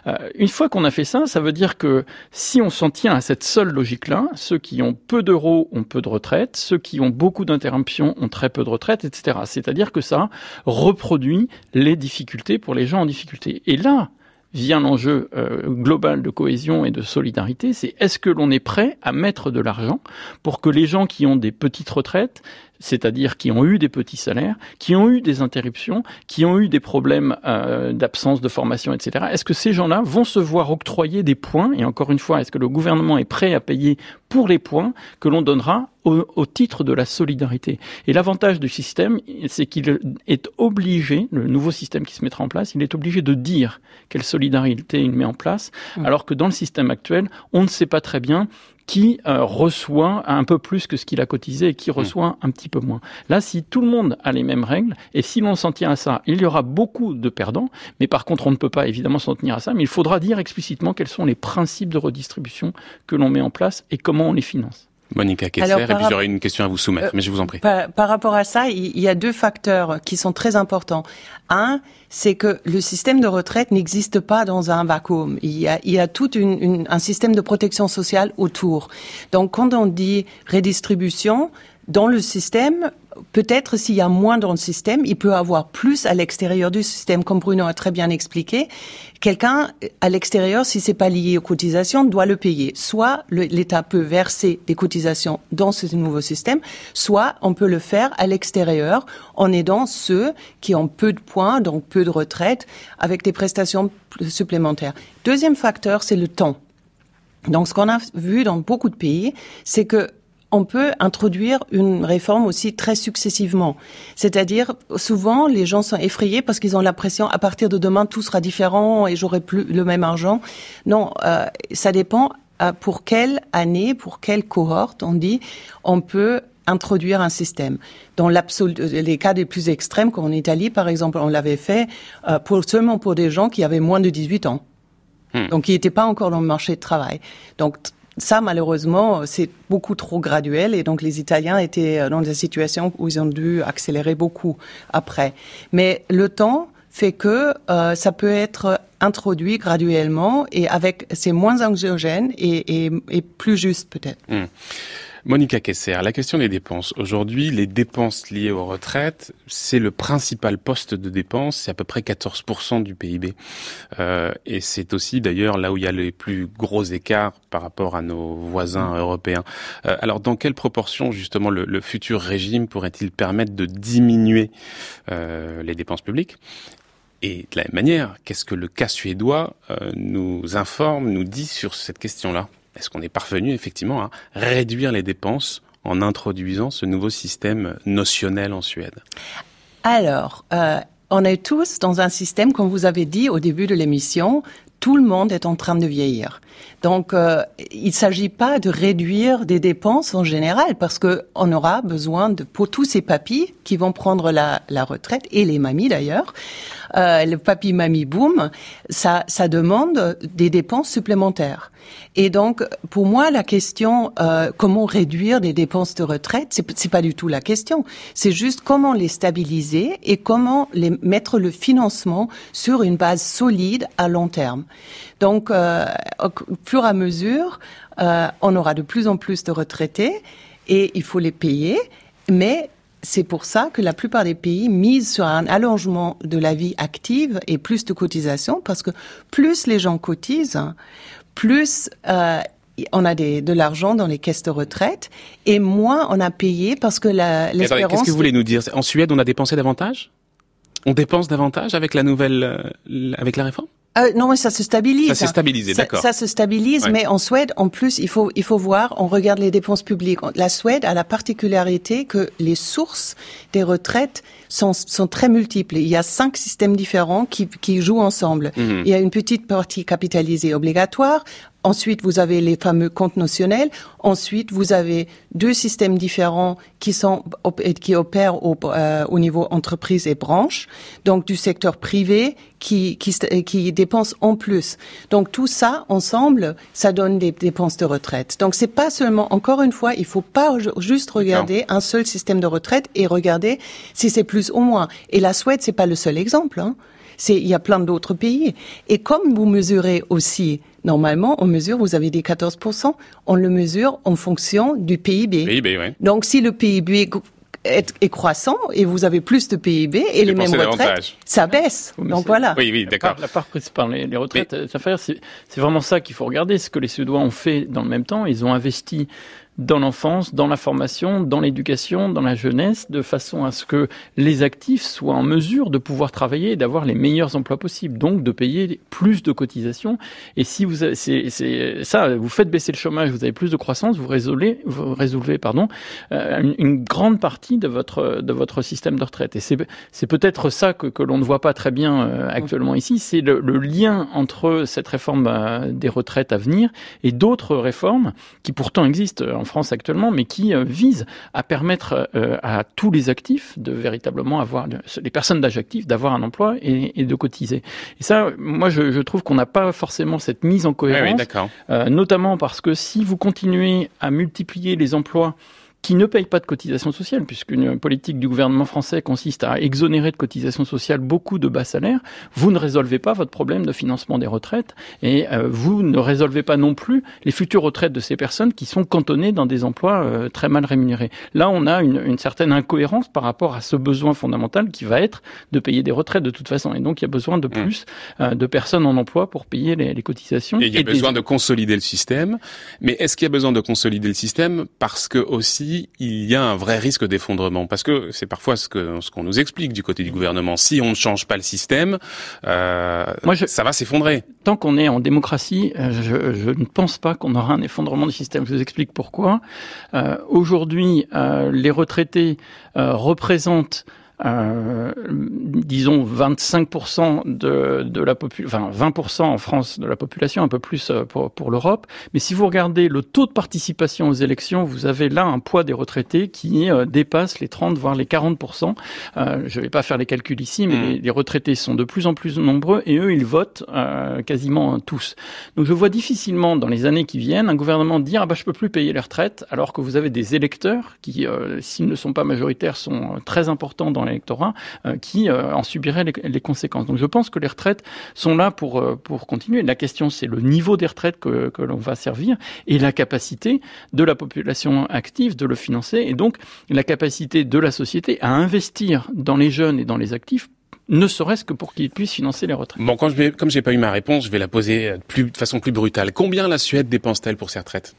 Euh, une fois qu'on a fait ça, ça veut dire que si on s'en tient à cette seule logique-là, ceux qui ont peu d'euros ont peu de retraite, ceux qui ont beaucoup d'interruptions ont très peu de retraite, etc. C'est-à-dire que ça reproduit les difficultés pour les gens en difficulté. Et là, vient l'enjeu euh, global de cohésion et de solidarité, c'est est-ce que l'on est prêt à mettre de l'argent pour que les gens qui ont des petites retraites c'est-à-dire qui ont eu des petits salaires, qui ont eu des interruptions, qui ont eu des problèmes euh, d'absence de formation, etc. Est-ce que ces gens-là vont se voir octroyer des points? Et encore une fois, est-ce que le gouvernement est prêt à payer pour les points que l'on donnera au, au, titre de la solidarité? Et l'avantage du système, c'est qu'il est obligé, le nouveau système qui se mettra en place, il est obligé de dire quelle solidarité il met en place, mmh. alors que dans le système actuel, on ne sait pas très bien qui euh, reçoit un peu plus que ce qu'il a cotisé et qui reçoit un petit peu moins. Là, si tout le monde a les mêmes règles, et si l'on s'en tient à ça, il y aura beaucoup de perdants, mais par contre, on ne peut pas évidemment s'en tenir à ça, mais il faudra dire explicitement quels sont les principes de redistribution que l'on met en place et comment on les finance. Monica Kessler, Alors, et puis j'aurais une question à vous soumettre, euh, mais je vous en prie. Par, par, rapport à ça, il y a deux facteurs qui sont très importants. Un, c'est que le système de retraite n'existe pas dans un vacuum. Il y a, il y a tout une, une, un système de protection sociale autour. Donc quand on dit redistribution, dans le système, peut-être s'il y a moins dans le système, il peut avoir plus à l'extérieur du système, comme Bruno a très bien expliqué. Quelqu'un à l'extérieur, si c'est pas lié aux cotisations, doit le payer. Soit l'État peut verser des cotisations dans ce nouveau système, soit on peut le faire à l'extérieur en aidant ceux qui ont peu de points, donc peu de retraite, avec des prestations supplémentaires. Deuxième facteur, c'est le temps. Donc, ce qu'on a vu dans beaucoup de pays, c'est que on peut introduire une réforme aussi très successivement. C'est-à-dire, souvent, les gens sont effrayés parce qu'ils ont l'impression, à partir de demain, tout sera différent et j'aurai plus le même argent. Non, euh, ça dépend euh, pour quelle année, pour quelle cohorte, on dit, on peut introduire un système. Dans les cas les plus extrêmes, comme en Italie, par exemple, on l'avait fait euh, pour, seulement pour des gens qui avaient moins de 18 ans. Hmm. Donc, qui n'étaient pas encore dans le marché de travail. Donc, ça, malheureusement, c'est beaucoup trop graduel et donc les Italiens étaient euh, dans des situations où ils ont dû accélérer beaucoup après. Mais le temps fait que euh, ça peut être introduit graduellement et avec c'est moins anxiogène et, et, et plus juste peut-être. Mmh. Monica Kesser, la question des dépenses. Aujourd'hui, les dépenses liées aux retraites, c'est le principal poste de dépenses, c'est à peu près 14% du PIB. Euh, et c'est aussi d'ailleurs là où il y a les plus gros écarts par rapport à nos voisins européens. Euh, alors dans quelle proportion justement le, le futur régime pourrait-il permettre de diminuer euh, les dépenses publiques? Et de la même manière, qu'est-ce que le cas suédois euh, nous informe, nous dit sur cette question-là? Est-ce qu'on est parvenu effectivement à réduire les dépenses en introduisant ce nouveau système notionnel en Suède Alors, euh, on est tous dans un système, comme vous avez dit au début de l'émission, tout le monde est en train de vieillir. Donc, euh, il ne s'agit pas de réduire des dépenses en général, parce que on aura besoin de, pour tous ces papis qui vont prendre la, la retraite, et les mamies d'ailleurs, euh, le papi mamie boom, ça, ça demande des dépenses supplémentaires. Et donc, pour moi, la question euh, comment réduire des dépenses de retraite, c'est pas du tout la question. C'est juste comment les stabiliser et comment les mettre le financement sur une base solide à long terme. Donc, euh, au fur et à mesure, euh, on aura de plus en plus de retraités et il faut les payer, mais c'est pour ça que la plupart des pays misent sur un allongement de la vie active et plus de cotisations, parce que plus les gens cotisent, plus euh, on a des, de l'argent dans les caisses de retraite et moins on a payé parce que la, l'espérance... Qu'est-ce que vous voulez nous dire? En Suède, on a dépensé davantage? On dépense davantage avec la nouvelle, euh, avec la réforme? Euh, non, mais ça se stabilise. Ça s'est stabilisé, d'accord. Ça, se stabilise, mais en Suède, en plus, il faut il faut voir. On regarde les dépenses publiques. La Suède a la particularité que les sources des retraites sont sont très multiples. Il y a cinq systèmes différents qui qui jouent ensemble. Mhm. Il y a une petite partie capitalisée obligatoire. Ensuite, vous avez les fameux comptes notionnels. Ensuite, vous avez deux systèmes différents qui sont qui opèrent au, euh, au niveau entreprise et branche. Donc, du secteur privé qui qui, qui dépense en plus. Donc, tout ça ensemble, ça donne des dépenses de retraite. Donc, c'est pas seulement. Encore une fois, il faut pas ju- juste regarder un seul système de retraite et regarder si c'est plus ou moins. Et la Suède, c'est pas le seul exemple. Hein. C'est, il y a plein d'autres pays. Et comme vous mesurez aussi, normalement, on mesure, vous avez des 14%, on le mesure en fonction du PIB. PIB, ouais. Donc, si le PIB est, est- est croissant et vous avez plus de PIB et les mêmes retraites, davantage. ça baisse. Oui, mais Donc voilà. Oui, oui, La d'accord. part, la part prise par les, les retraites, euh, ça fait rire, c'est c'est vraiment ça qu'il faut regarder. Ce que les Suédois ont fait dans le même temps, ils ont investi dans l'enfance, dans la formation, dans l'éducation, dans la jeunesse, de façon à ce que les actifs soient en mesure de pouvoir travailler et d'avoir les meilleurs emplois possibles, donc de payer plus de cotisations. Et si vous, c'est c'est ça, vous faites baisser le chômage, vous avez plus de croissance, vous résolvez, vous résolvez, pardon, euh, une, grande partie de votre de votre système de retraite. Et c'est c'est peut-être ça que, que l'on ne voit pas très bien euh, actuellement ici, c'est le, le lien entre cette réforme euh, des retraites à venir et d'autres réformes qui pourtant existent en France actuellement, mais qui euh, visent à permettre euh, à tous les actifs de véritablement avoir, les personnes d'âge actif, d'avoir un emploi et, et de cotiser. Et ça, moi, je, je trouve qu'on n'a pas forcément cette mise en Ouais, cohérence oui, euh, notamment parce que si vous continuez à multiplier les emplois qui ne payent pas de cotisations sociales, puisqu'une politique du gouvernement français consiste à exonérer de cotisations sociales beaucoup de bas salaires, vous ne résolvez pas votre problème de financement des retraites et euh, vous ne résolvez pas non plus les futures retraites de ces personnes qui sont cantonnées dans des emplois euh, très mal rémunérés. Là, on a une, une certaine incohérence par rapport à ce besoin fondamental qui va être de payer des retraites de toute façon. Et donc, il y a besoin de plus euh, de personnes en emploi pour payer les, les cotisations. Et il y a besoin de consolider le système. Mais est-ce qu'il y a besoin de consolider le système? Parce que aussi il y a un vrai risque d'effondrement Parce que c'est parfois ce qu'on nous explique du côté du gouvernement. Si on ne change pas le système, euh, Moi, je- ça va s'effondrer. tant qu'on est en démocratie, euh, je, je ne pense pas qu'on aura un effondrement du système. Je vous explique pourquoi. Euh, Aujourd'hui, euh, les retraités représentent euh, disons 25% de, de la population, enfin 20% en France de la population, un peu plus euh, pour, pour l'Europe. Mais si vous regardez le taux de participation aux élections, vous avez là un poids des retraités qui euh, dépasse les 30 voire les 40%. Euh, je ne vais pas faire les calculs ici, mais Mm. les, les retraités sont de plus en plus nombreux et eux ils votent euh, quasiment tous. Donc je vois difficilement dans les années qui viennent un gouvernement dire ah bah je peux plus payer les retraites alors que vous avez des électeurs qui euh, s'ils ne sont pas majoritaires sont très importants dans l'électorat euh, qui euh, en subiraient les, conséquences. Donc je pense que les retraites sont là pour euh, pour continuer. La question c'est le niveau des retraites que que l'on va servir et la capacité de la population active de le financer et donc la capacité de la société à investir dans les jeunes et dans les actifs ne serait-ce que pour qu'ils puissent financer les retraites. Bon, quand je comme j'ai pas eu ma réponse, je vais la poser de façon plus brutale. Combien la Suède dépense-t-elle pour ses retraites?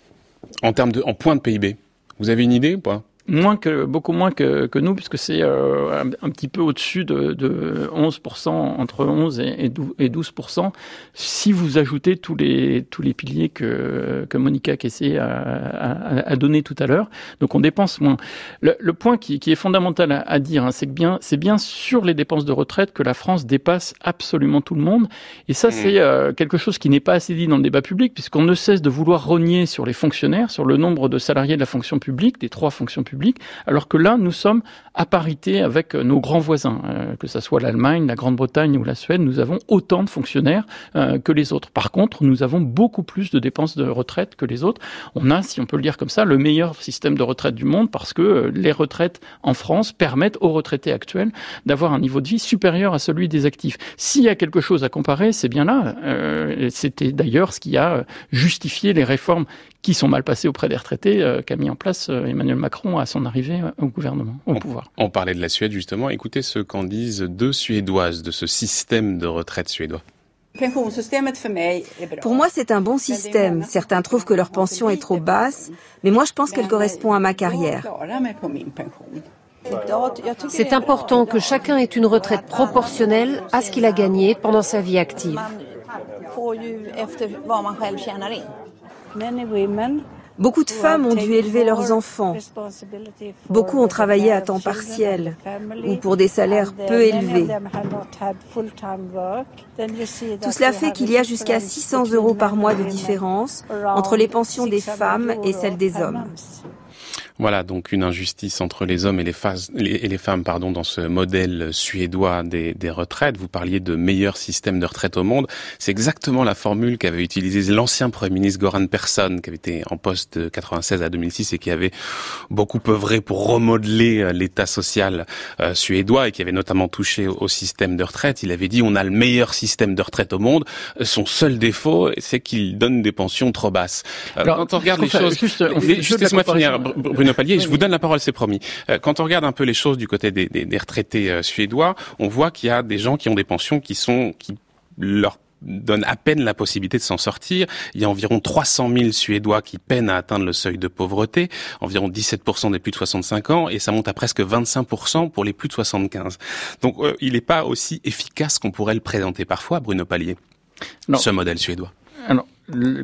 En termes de, en points de PIB Vous avez une idée ou pas? Moins que, beaucoup moins que, que nous, puisque c'est euh, un, un petit peu au-dessus de, de 11%, entre 11 et, et 12 et 12%, si vous ajoutez tous les, tous les piliers que, que Monica Kessé a, a, a donné tout à l'heure. Donc on dépense moins. Le, le point qui, qui est fondamental à, à dire, hein, c'est que bien, c'est bien sur les dépenses de retraite que la France dépasse absolument tout le monde. Et ça, Mmh. c'est euh, quelque chose qui n'est pas assez dit dans le débat public, puisqu'on ne cesse de vouloir rogner sur les fonctionnaires, sur le nombre de salariés de la fonction publique, des trois fonctions publiques alors que là, nous sommes à parité avec nos grands voisins, euh, que ce soit l'Allemagne, la Grande-Bretagne ou la Suède, nous avons autant de fonctionnaires euh, que les autres. Par contre, nous avons beaucoup plus de dépenses de retraite que les autres. On a, si on peut le dire comme ça, le meilleur système de retraite du monde parce que euh, les retraites en France permettent aux retraités actuels d'avoir un niveau de vie supérieur à celui des actifs. S'il y a quelque chose à comparer, c'est bien là. C'était d'ailleurs ce qui a justifié les réformes qui sont mal passées auprès des retraités qu'a mis en place Emmanuel Macron à son arrivée au gouvernement, au pouvoir. On parlait de la Suède justement. Écoutez ce qu'en disent deux Suédoises de ce système de retraite suédois. Pour moi, c'est un bon système. Certains trouvent que leur pension est trop basse, mais moi, je pense qu'elle correspond à ma carrière. C'est important que chacun ait une retraite proportionnelle à ce qu'il a gagné pendant sa vie active. Beaucoup de femmes ont dû élever leurs enfants. Beaucoup ont travaillé à temps partiel ou pour des salaires peu élevés. Tout cela fait qu'il y a jusqu'à 600 euros par mois de différence entre les pensions des femmes et celles des hommes. Voilà donc une injustice entre les hommes et les, et les femmes pardon, dans ce modèle suédois des, des, retraites. Vous parliez de meilleur système de retraite au monde. C'est exactement la formule qu'avait utilisée l'ancien Premier ministre Goran Persson, qui avait été en poste de 96 à 2006 et qui avait beaucoup œuvré pour remodeler euh, l'État social euh, suédois et qui avait notamment touché au, système de retraite. Il avait dit on a le meilleur système de retraite au monde. Son seul défaut, c'est qu'il donne des pensions trop basses. Euh, Alors, quand on regarde les choses... Juste, juste finir, Bruno je vous donne la parole, c'est promis. Euh, quand on regarde un peu les choses du côté des, des, des retraités euh, suédois, on voit qu'il y a des gens qui ont des pensions qui sont qui leur donnent à peine la possibilité de s'en sortir. Il y a environ 300 000 Suédois qui peinent à atteindre le seuil de pauvreté, environ 17% des plus de 65 ans, et ça monte à presque 25% pour les plus de 75. Donc euh, il n'est pas aussi efficace qu'on pourrait le présenter parfois, Bruno Palier, ce modèle suédois. Alors,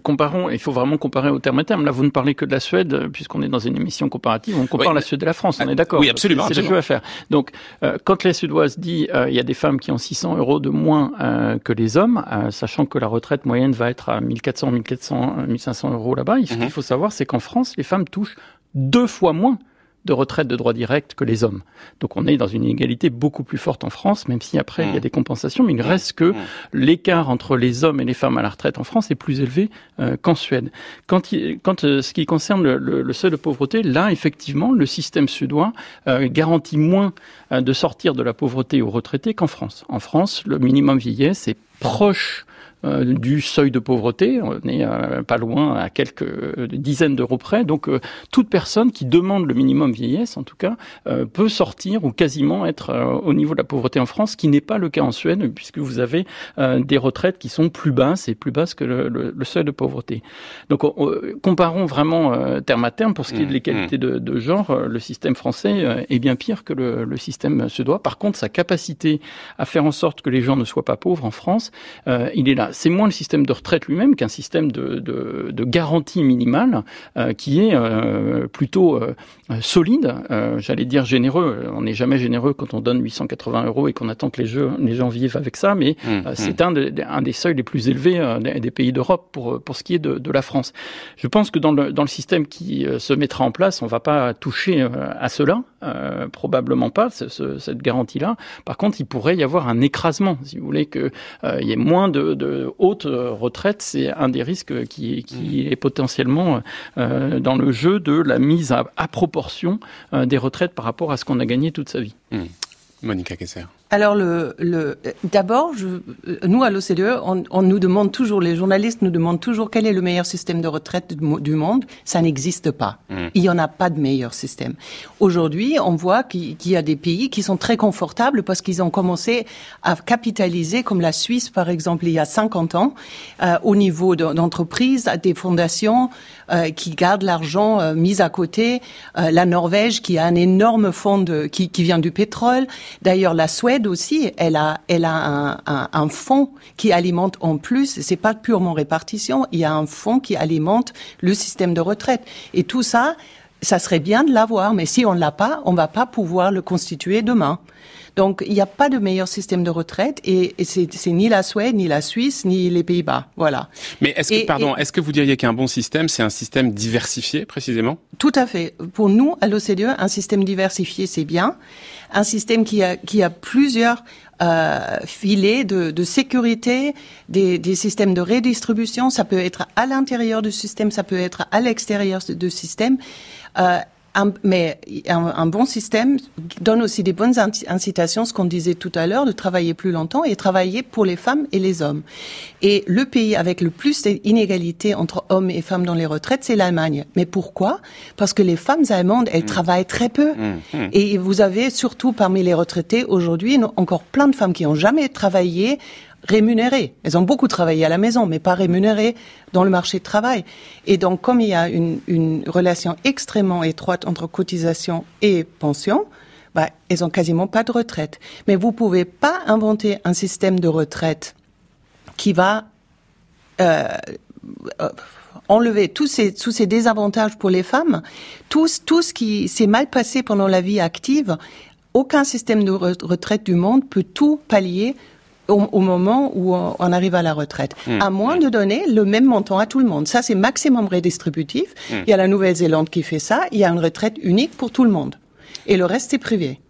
comparons, il faut vraiment comparer au terme à terme. Là, vous ne parlez que de la Suède, puisqu'on est dans une émission comparative. On compare la Suède et la France, on est d'accord. Oui, absolument. C'est le jeu à faire. Donc, euh, quand les Suédoises disent euh, il y a des femmes qui ont 600 euros de moins euh, que les hommes, sachant que la retraite moyenne va être à 1400, 1400, 1500 euros là-bas, ce qu'il mhm. faut savoir, c'est qu'en France, les femmes touchent deux fois moins de retraite de droit direct que les hommes. Donc on est dans une inégalité beaucoup plus forte en France, même si après il y a mmh. des compensations, mais il mmh. reste que mmh. l'écart entre les hommes et les femmes à la retraite en France est plus élevé euh, qu'en Suède. Quand, quand euh, ce qui concerne le, seuil de pauvreté, là effectivement le système suédois euh, garantit moins de sortir de la pauvreté aux retraités qu'en France. En France, le minimum vieillesse est proche euh, du seuil de pauvreté. On est euh, pas loin, à quelques euh, dizaines d'euros près. Donc, toute personne qui demande le minimum vieillesse, en tout cas, peut sortir ou quasiment être au niveau de la pauvreté en France, ce qui n'est pas le cas en Suède, puisque vous avez des retraites qui sont plus basses et plus basses que le, seuil de pauvreté. Donc, comparons vraiment terme à terme. Pour ce qui est de l'égalité de, de, genre, le système français est bien pire que le, le, système suédois. Par contre, sa capacité à faire en sorte que les gens ne soient pas pauvres en France, il est là c'est moins le système de retraite lui-même qu'un système de, de, garantie minimale euh, qui est euh, plutôt euh, solide, j'allais dire généreux. On n'est jamais généreux quand on donne 880 euros et qu'on attend que les, jeux, les gens vivent avec ça, mais mmh, mmh. c'est un, un, des seuils les plus élevés des pays d'Europe pour, pour ce qui est de, de, la France. Je pense que dans le, dans le système qui se mettra en place, on ne va pas toucher à cela, probablement pas, cette garantie-là. Par contre, il pourrait y avoir un écrasement, si vous voulez, qu'il y ait moins de, haute retraite, c'est un des risques qui, qui mmh. est potentiellement euh, dans le jeu de la mise à, proportion euh, des retraites par rapport à ce qu'on a gagné toute sa vie. Mmh. Monica Kessler. Alors, le, le, d'abord, nous à l'OCDE, on, on, nous demande toujours, les journalistes nous demandent toujours quel est le meilleur système de retraite du, monde. Ça n'existe pas. Mm. Il n'y en a pas de meilleur système. Aujourd'hui, on voit qu'il y a des pays qui sont très confortables parce qu'ils ont commencé à capitaliser, comme la Suisse par exemple, il y a 50 ans, euh, au niveau d'entreprises, des fondations euh, qui gardent l'argent euh, mis à côté. Euh, la Norvège qui a un énorme fonds de, qui, qui vient du pétrole. D'ailleurs, la Suède aussi, elle a, elle a un, fonds qui alimente en plus, c'est pas purement répartition, il y a un fonds qui alimente le système de retraite. Et tout ça, ça serait bien de l'avoir, mais si on l'a pas, on va pas pouvoir le constituer demain. Donc, il n'y a pas de meilleur système de retraite et, et c'est ni la Suède, ni la Suisse, ni les Pays-Bas. Voilà. Mais est-ce que, pardon, est-ce que vous diriez qu'un bon système, c'est un système diversifié, précisément? Tout à fait. Pour nous, à l'OCDE, un système diversifié, c'est bien. Un système qui a, qui a plusieurs euh, filets de, de sécurité, des, des, systèmes de redistribution. Ça peut être à l'intérieur du système, ça peut être à l'extérieur du système. Euh, mais un, bon système donne aussi des bonnes incitations, ce qu'on disait tout à l'heure, de travailler plus longtemps et travailler pour les femmes et les hommes. Et le pays avec le plus d'inégalités entre hommes et femmes dans les retraites, c'est l'Allemagne. Mais pourquoi? Parce que les femmes allemandes, elles mmh. travaillent très peu. Mmh. Mmh. Et vous avez surtout parmi les retraités aujourd'hui encore plein de femmes qui n'ont jamais travaillé rémunérées. Elles ont beaucoup travaillé à la maison, mais pas rémunérées dans le marché de travail. Et donc, comme il y a une, une relation extrêmement étroite entre cotisation et pension, bah, elles ont quasiment pas de retraite. Mais vous pouvez pas inventer un système de retraite qui va euh, euh enlever tous ces, tous ces désavantages pour les femmes, tout, tout ce qui s'est mal passé pendant la vie active. Aucun système de retraite du monde peut tout pallier au, moment où on arrive à la retraite, mmh. à moins de donner le même montant à tout le monde. Ça, c'est maximum redistributif. Mmh. Il y a la Nouvelle-Zélande qui fait ça. Il y a une retraite unique pour tout le monde. Et le reste, c'est privé.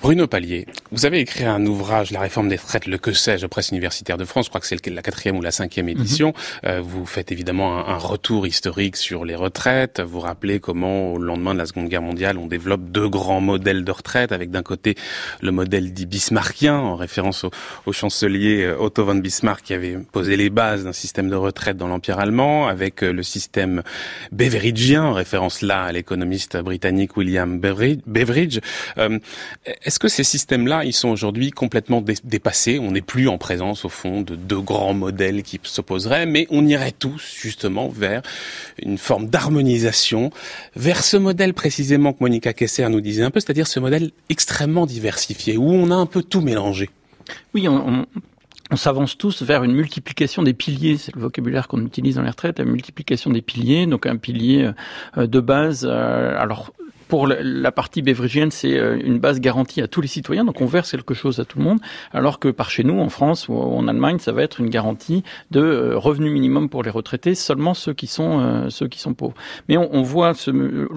Bruno Pallier, vous avez écrit un ouvrage, La réforme des retraites, le que sais-je, presse universitaire de France. Je crois que c'est la quatrième ou la cinquième mhm. édition. Euh, vous faites évidemment un, retour historique sur les retraites. Vous rappelez comment, au lendemain de la Seconde Guerre mondiale, on développe deux grands modèles de retraite, avec d'un côté le modèle dit bismarckien, en référence au, chancelier euh, Otto von Bismarck, qui avait posé les bases d'un système de retraite dans l'Empire allemand, avec euh, le système beveridgien, en référence là à l'économiste britannique William Beveridge. Est-ce que ces systèmes-là, ils sont aujourd'hui complètement dépassés? On n'est plus en présence, au fond, de deux grands modèles qui s'opposeraient, mais on irait tous, justement, vers une forme d'harmonisation, vers ce modèle précisément que Monica Kessler nous disait un peu, c'est-à-dire ce modèle extrêmement diversifié, où on a un peu tout mélangé. Oui, on, s'avance tous vers une multiplication des piliers, c'est le vocabulaire qu'on utilise dans les retraites, la multiplication des piliers, donc un pilier euh, de base. Euh, alors pour la partie bévrigienne, c'est euh, une base garantie à tous les citoyens, donc on verse quelque chose à tout le monde, alors que par chez nous, en France ou en Allemagne, ça va être une garantie de euh, revenu minimum pour les retraités, seulement ceux qui sont euh, ceux qui sont pauvres. Mais on, voit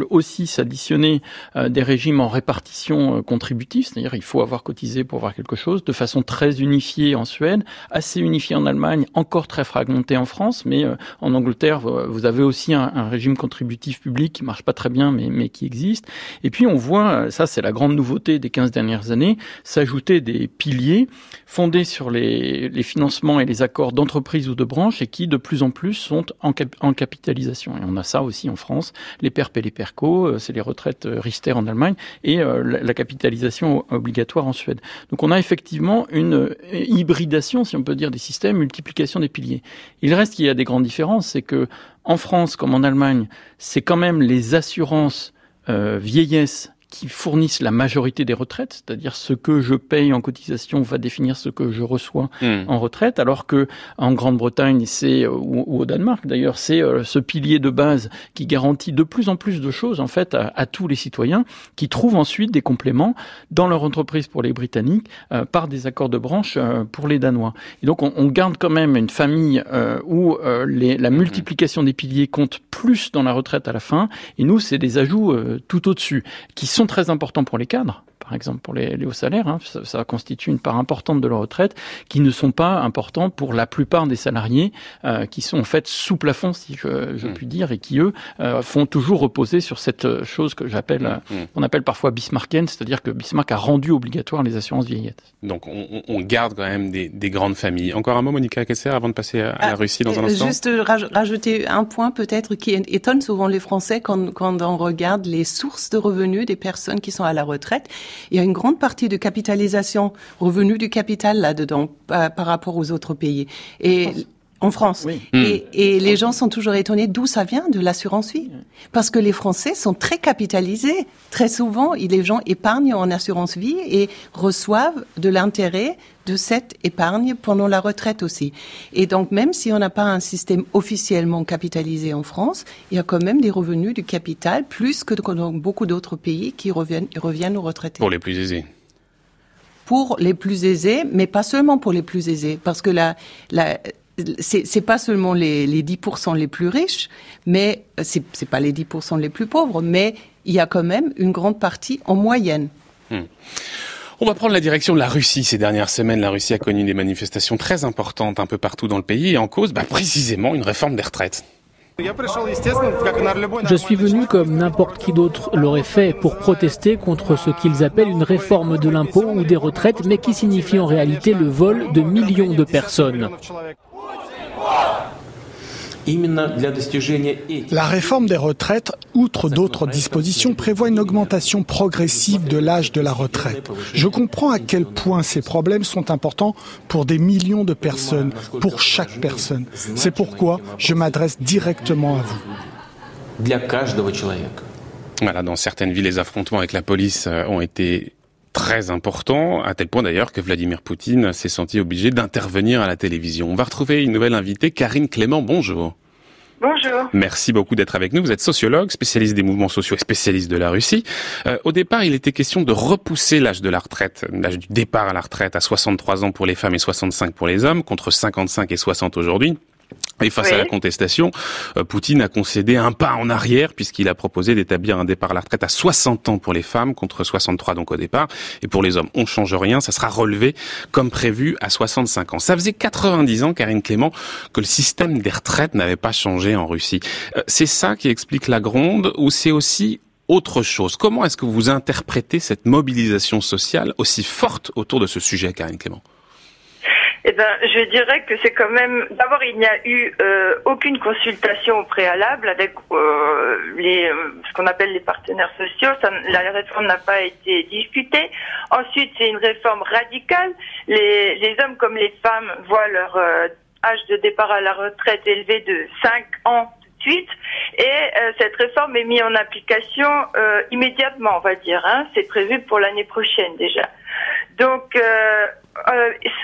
aussi s'additionner des régimes en répartition contributive, c'est-à-dire il faut avoir cotisé pour avoir quelque chose, de façon très unifiée en Suède, assez unifiée en Allemagne, encore très fragmentée en France, mais en Angleterre, vous avez aussi un, régime contributif public qui marche pas très bien, mais qui existe. Et puis on voit, ça c'est la grande nouveauté des 15 dernières années, s'ajouter des piliers fondés sur les, financements et les accords d'entreprise ou de branche et qui de plus en plus sont en, capitalisation. Et on a ça aussi en France, les PERP et les PERCO, euh, c'est les retraites euh, Riester en Allemagne et euh, la, capitalisation obligatoire en Suède. Donc on a effectivement une hybridation, si on peut dire, des systèmes, multiplication des piliers. Il reste qu'il y a des grandes différences, c'est que en France comme en Allemagne, c'est quand même les assurances vieillesse qui fournissent la majorité des retraites, c'est-à-dire ce que je paye en cotisation va définir ce que je reçois hmm. en retraite, alors que en Grande-Bretagne, c'est ou, au Danemark d'ailleurs, c'est euh, ce pilier de base qui garantit de plus en plus de choses en fait à, tous les citoyens, qui trouvent ensuite des compléments dans leur entreprise pour les Britanniques euh, par des accords de branche euh, pour les Danois. Et donc on, on garde quand même une famille où les, la hmm. multiplication des piliers compte plus dans la retraite à la fin, et nous c'est des ajouts tout au-dessus qui sont très importants pour les cadres par exemple pour les, hauts salaires, hein, ça, constitue une part importante de leur retraite, qui ne sont pas importants pour la plupart des salariés euh, qui sont en fait sous plafond, si je, je hmm. puis dire, et qui eux euh, font toujours reposer sur cette chose que j'appelle, on appelle parfois Bismarckienne, c'est-à-dire que Bismarck a rendu obligatoire les assurances vieillette. Donc on, on garde quand même des, des, grandes familles. Encore un mot, Monica Kessler, avant de passer à, la ah, Russie dans un instant. Juste rajouter un point peut-être qui étonne souvent les Français quand, quand on regarde les sources de revenus des personnes qui sont à la retraite. Il y a une grande partie de capitalisation, revenu du capital là-dedans par, rapport aux autres pays. Et en France. Et, et, les gens sont toujours étonnés d'où ça vient, de l'assurance vie. Parce que les Français sont très capitalisés. Très souvent, les gens épargnent en assurance vie et reçoivent de l'intérêt de cette épargne pendant la retraite aussi. Et donc, même si on n'a pas un système officiellement capitalisé en France, il y a quand même des revenus du capital, plus que dans beaucoup d'autres pays qui reviennent, reviennent aux retraités. Pour les plus aisés. pour les plus aisés, mais pas seulement pour les plus aisés, parce que la, la c'est pas seulement les, les 10% les plus riches, mais c'est c'est pas les 10% les plus pauvres, mais il y a quand même une grande partie en moyenne. Hmm. On va prendre la direction de la Russie. Ces dernières semaines, la Russie a connu des manifestations très importantes un peu partout dans le pays et en cause, bah, précisément, une réforme des retraites. Je suis venu comme n'importe qui d'autre l'aurait fait pour protester contre ce qu'ils appellent une réforme de l'impôt ou des retraites, mais qui signifie en réalité le vol de millions de personnes. La réforme des retraites, outre d'autres dispositions, prévoit une augmentation progressive de l'âge de la retraite. Je comprends à quel point ces problèmes sont importants pour des millions de personnes, pour chaque personne. C'est pourquoi je m'adresse directement à vous. Voilà, dans certaines villes, les affrontements avec la police euh, ont été très importants, à tel point d'ailleurs que Vladimir Poutine s'est senti obligé d'intervenir à la télévision. On va retrouver une nouvelle invitée, Karine Clément, bonjour. Bonjour. Merci beaucoup d'être avec nous. Vous êtes sociologue, spécialiste des mouvements sociaux et spécialiste de la Russie. Euh, au départ, il était question de repousser l'âge de la retraite, l'âge du départ à la retraite à 63 ans pour les femmes et 65 pour les hommes, contre 55 et 60 aujourd'hui. Et face à la contestation, euh, Poutine a concédé un pas en arrière puisqu'il a proposé d'établir un départ à la retraite à 60 ans pour les femmes contre 63 donc au départ. Et pour les hommes, on change rien, ça sera relevé comme prévu à 65 ans. Ça faisait 90 ans, Karine Clément, que le système des retraites n'avait pas changé en Russie. Euh, c'est ça qui explique la gronde ou c'est aussi autre chose? Comment est-ce que vous interprétez cette mobilisation sociale aussi forte autour de ce sujet, Karine Clément? Eh ben, je dirais que c'est quand même. D'abord, il n'y a eu euh, aucune consultation au préalable avec euh, les euh, ce qu'on appelle les partenaires sociaux. Ça, la réforme n'a pas été discutée. Ensuite, c'est une réforme radicale. Les, les hommes comme les femmes voient leur euh, âge de départ à la retraite élevé de 5 ans tout de suite. Et euh, cette réforme est mise en application immédiatement, on va dire. Hein. C'est prévu pour l'année prochaine déjà. Donc euh,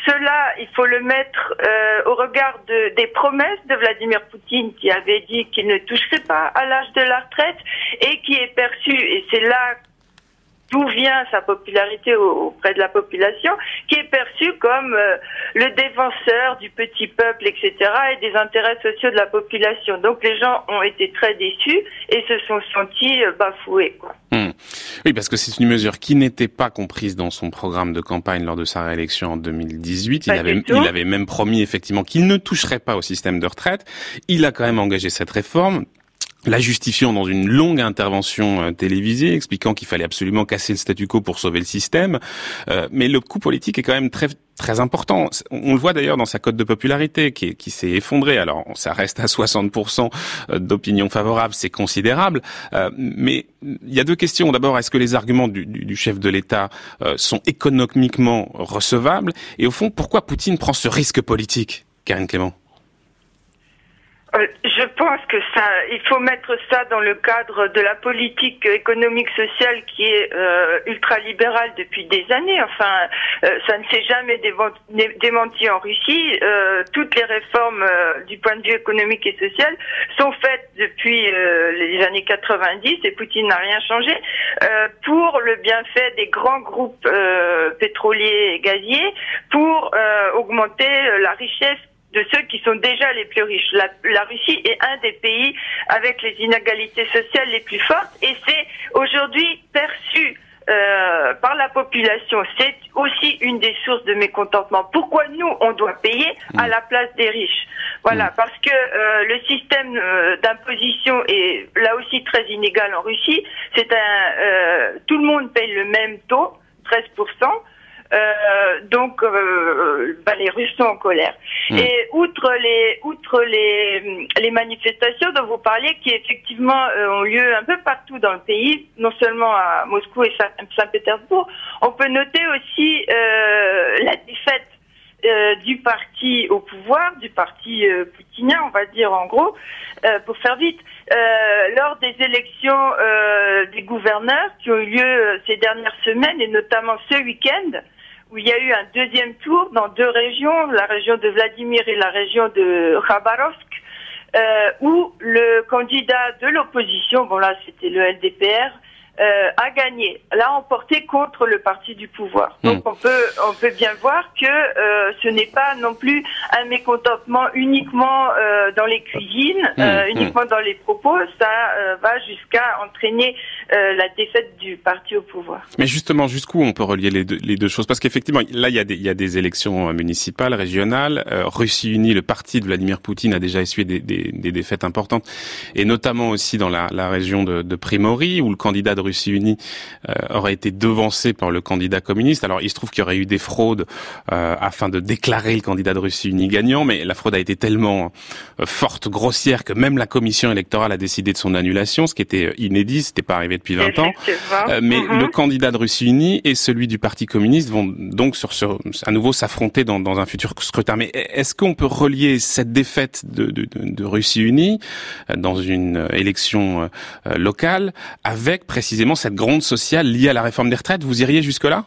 cela, il faut le mettre euh, au regard de, des promesses de Vladimir Poutine qui avait dit qu'il ne toucherait pas à l'âge de la retraite et qui est perçu, et c'est là d'où vient sa popularité auprès de la population, qui est perçu comme euh, le défenseur du petit peuple, etc., et des intérêts sociaux de la population. Donc les gens ont été très déçus et se sont sentis euh, bafoués. Quoi. Hmm. Oui, parce que c'est une mesure qui n'était pas comprise dans son programme de campagne lors de sa réélection en 2018. Il, avait, il avait même promis effectivement qu'il ne toucherait pas au système de retraite. Il a quand même engagé cette réforme la justifiant dans une longue intervention euh, télévisée, expliquant qu'il fallait absolument casser le statu quo pour sauver le système. Euh, mais le coût politique est quand même très très important. On le voit d'ailleurs dans sa cote de popularité qui, qui s'est effondrée. Alors ça reste à 60% euh, d'opinion favorable, c'est considérable. mais il y a deux questions. D'abord, est-ce que les arguments du, chef de l'État sont économiquement recevables? Et au fond, pourquoi Poutine prend ce risque politique, Karine Clément? euh, je pense que ça, il faut mettre ça dans le cadre de la politique économique sociale qui est euh, ultralibérale depuis des années. Enfin, euh, ça ne s'est jamais démenti en Russie. Euh, toutes les réformes du point de vue économique et social sont faites depuis les années 90 et Poutine n'a rien changé pour le bienfait des grands groupes pétroliers et gaziers, pour augmenter la richesse de ceux qui sont déjà les plus riches. La, la, Russie est un des pays avec les inégalités sociales les plus fortes et c'est aujourd'hui perçu euh, par la population. C'est aussi une des sources de mécontentement. Pourquoi nous, on doit payer à mm. la place des riches? Voilà, mm. parce que euh, le système euh, d'imposition est là aussi très inégal en Russie. C'est un, euh, tout le monde paye le même taux, 13 euh, donc, euh, bah, les Russes sont en colère. Hmm. Et outre les, outre les, les manifestations dont vous parliez, qui effectivement euh, ont lieu un peu partout dans le pays, non seulement à Moscou et Saint-Pétersbourg, on peut noter aussi la défaite euh, du parti au pouvoir, du parti euh, poutinien, on va dire en gros, euh, pour faire vite, lors des élections des gouverneurs qui ont eu lieu ces dernières semaines et notamment ce week-end, où il y a eu un deuxième tour dans deux régions, la région de Vladimir et la région de Khabarovsk, euh, où le candidat de l'opposition, bon là c'était le LDPR, euh, a gagné, l'a emporté contre le parti du pouvoir. Hmm. Donc on peut on peut bien voir que euh, ce n'est pas non plus un mécontentement uniquement euh, dans les cuisines, euh, hmm. uniquement dans les propos, ça euh, va jusqu'à entraîner la défaite du parti au pouvoir. Mais justement, jusqu'où on peut relier les deux, les deux choses? Parce qu'effectivement, là il y a des il y a des élections municipales, régionales. Russie unie, le parti de Vladimir Poutine a déjà essuyé des, des, des défaites importantes, et notamment aussi dans la, la région de, de Primorie où le candidat de Russie unie euh, aurait été devancé par le candidat communiste. Alors il se trouve qu'il y aurait eu des fraudes euh, afin de déclarer le candidat de Russie unie gagnant, mais la fraude a été tellement euh, forte, grossière, que même la commission électorale a décidé de son annulation, ce qui était inédit, c'était pas arrivé depuis 20 ans. mais mm-hmm. le candidat de Russie unie et celui du Parti communiste vont donc sur ce, à nouveau s'affronter dans, dans, un futur scrutin. Mais est-ce qu'on peut relier cette défaite de, de, de Russie unie dans une élection locale avec précisément cette grande sociale liée à la réforme des retraites? Vous iriez jusque-là?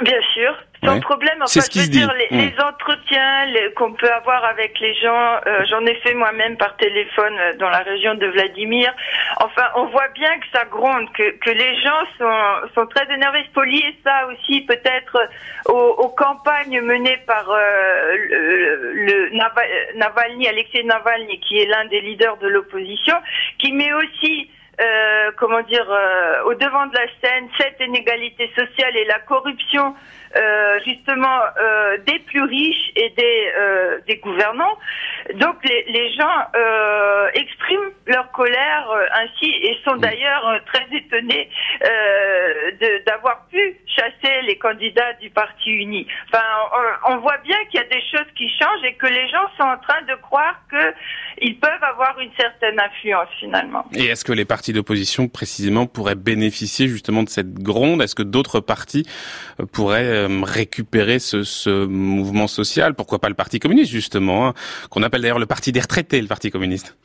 Bien sûr. Sans problème. Enfin, ce je veux dire, les, les entretiens qu'on peut avoir avec les gens, euh, j'en ai fait moi-même par téléphone euh, dans la région de Vladimir. Enfin, on voit bien que ça gronde, que, que les gens sont, sont très énervés. Il faut lier ça aussi peut-être aux, aux, campagnes menées par euh, le, le Navalny, Alexei Navalny, qui est l'un des leaders de l'opposition, qui met aussi euh, comment dire, euh, au devant de la scène cette inégalité sociale et la corruption euh, justement euh, des plus riches et des, euh, des gouvernants. Donc les, les gens expriment leur colère ainsi et sont d'ailleurs très étonnés d'avoir pu chasser les candidats du Parti uni. Enfin, on, on voit bien qu'il y a des choses qui changent et que les gens sont en train de croire que ils peuvent avoir une certaine influence finalement. Et est-ce que les partis d'opposition précisément pourraient bénéficier justement de cette gronde? Est-ce que d'autres partis pourraient euh, récupérer ce, ce, mouvement social. Pourquoi pas le Parti communiste, justement, hein, qu'on appelle d'ailleurs le Parti des retraités, le Parti communiste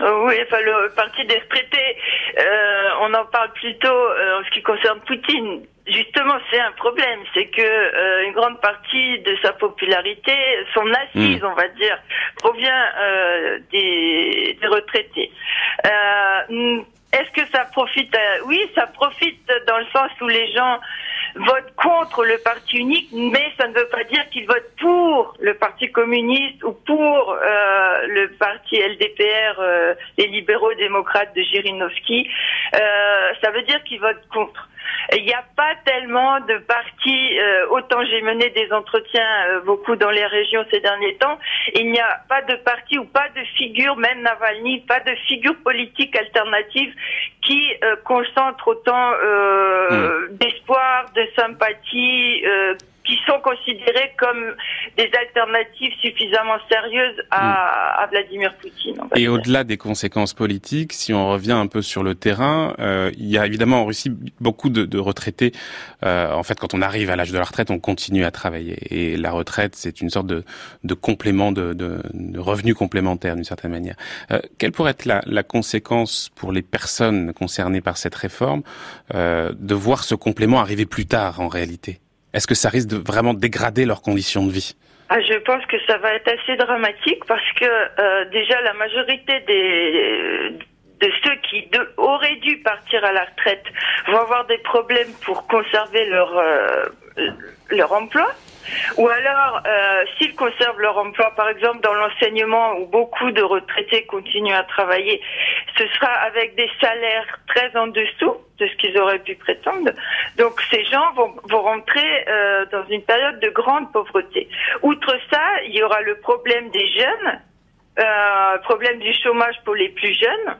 euh, oui, enfin le parti des retraités, euh, on en parle plutôt euh, en ce qui concerne Poutine. Justement, c'est un problème, c'est que euh, une grande partie de sa popularité, son assise, hmm. on va dire, provient des, des, retraités. Est-ce que ça profite Oui, ça profite dans le sens où les gens votent contre le parti unique, mais ça ne veut pas dire qu'ils votent pour le parti communiste ou pour euh, le parti LDPR, euh, les libéraux démocrates de Jirinovski. Euh, ça veut dire qu'ils votent contre. Il n'y a pas tellement de partis, euh, autant j'ai mené des entretiens euh, beaucoup dans les régions ces derniers temps, il n'y a pas de parti ou pas de figure, même Navalny, pas de figure politique alternative qui euh, concentre autant hmm. d'espoir, de sympathie, qui sont considérés comme des alternatives suffisamment sérieuses à, à Vladimir Poutine. Et au-delà des conséquences politiques, si on revient un peu sur le terrain, euh, il y a évidemment en Russie beaucoup de, de retraités. Euh, en fait, quand on arrive à l'âge de la retraite, on continue à travailler. Et la retraite, c'est une sorte de, de complément, de, de, de revenu complémentaire d'une certaine manière. Euh, quelle pourrait être la, la, conséquence pour les personnes concernées par cette réforme euh, de voir ce complément arriver plus tard en réalité? Est-ce que ça risque de vraiment dégrader leurs conditions de vie ah, je pense que ça va être assez dramatique parce que euh, déjà la majorité des de ceux qui auraient dû partir à la retraite vont avoir des problèmes pour conserver leur euh, leur emploi. Ou alors, euh, s'ils conservent leur emploi, par exemple dans l'enseignement où beaucoup de retraités continuent à travailler, ce sera avec des salaires très en dessous de ce qu'ils auraient pu prétendre. Donc ces gens vont, vont rentrer euh, dans une période de grande pauvreté. Outre ça, il y aura le problème des jeunes, euh, problème du chômage pour les plus jeunes.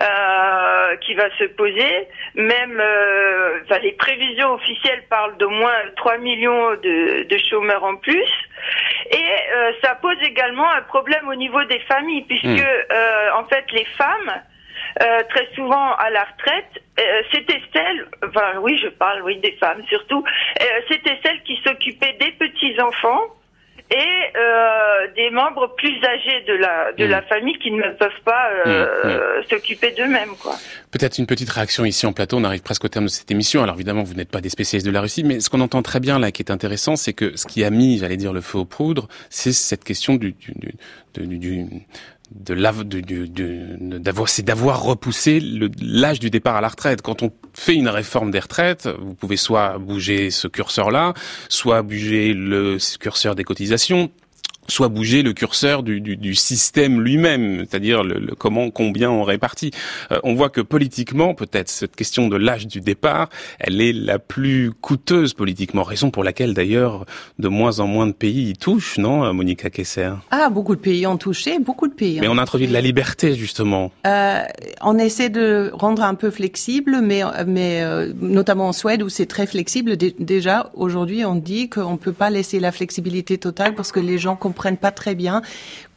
Euh, qui va se poser. Même euh, enfin, les prévisions officielles parlent d'au moins 3 millions de, de, chômeurs en plus. Et euh, ça pose également un problème au niveau des familles, puisque hmm. euh, en fait les femmes euh, très souvent à la retraite, euh, c'était celles, enfin oui je parle oui des femmes surtout, euh, c'était celles qui s'occupaient des petits enfants et euh, des membres plus âgés de la de la mm. famille qui ne peuvent pas euh, mm, mm. s'occuper d'eux-mêmes quoi. Peut-être une petite réaction ici en plateau, on arrive presque au terme de cette émission. Alors évidemment, vous n'êtes pas des spécialistes de la Russie, mais ce qu'on entend très bien là qui est intéressant, c'est que ce qui a mis, j'allais dire le feu aux poudres, c'est cette question du, du, du, du de d'avoir c'est d'avoir repoussé l'âge du départ à la retraite. Quand on fait une réforme des retraites, vous pouvez soit bouger ce curseur-là, soit bouger le curseur des cotisations, soit bouger le curseur du, du, du système lui-même, c'est-à-dire le, le, comment, combien on répartit. Euh, on voit que politiquement, peut-être cette question de l'âge du départ, elle est la plus coûteuse politiquement, raison pour laquelle d'ailleurs de moins en moins de pays y touchent, non, Monica Kesser Ah, beaucoup de pays ont touché, beaucoup de pays. Mais on a introduit de la liberté justement. Euh, on essaie de rendre un peu flexible, mais mais euh, notamment en Suède où c'est très flexible. déjà aujourd'hui, on dit qu'on peut pas laisser la flexibilité totale parce que les gens comprennent comprennent pas très bien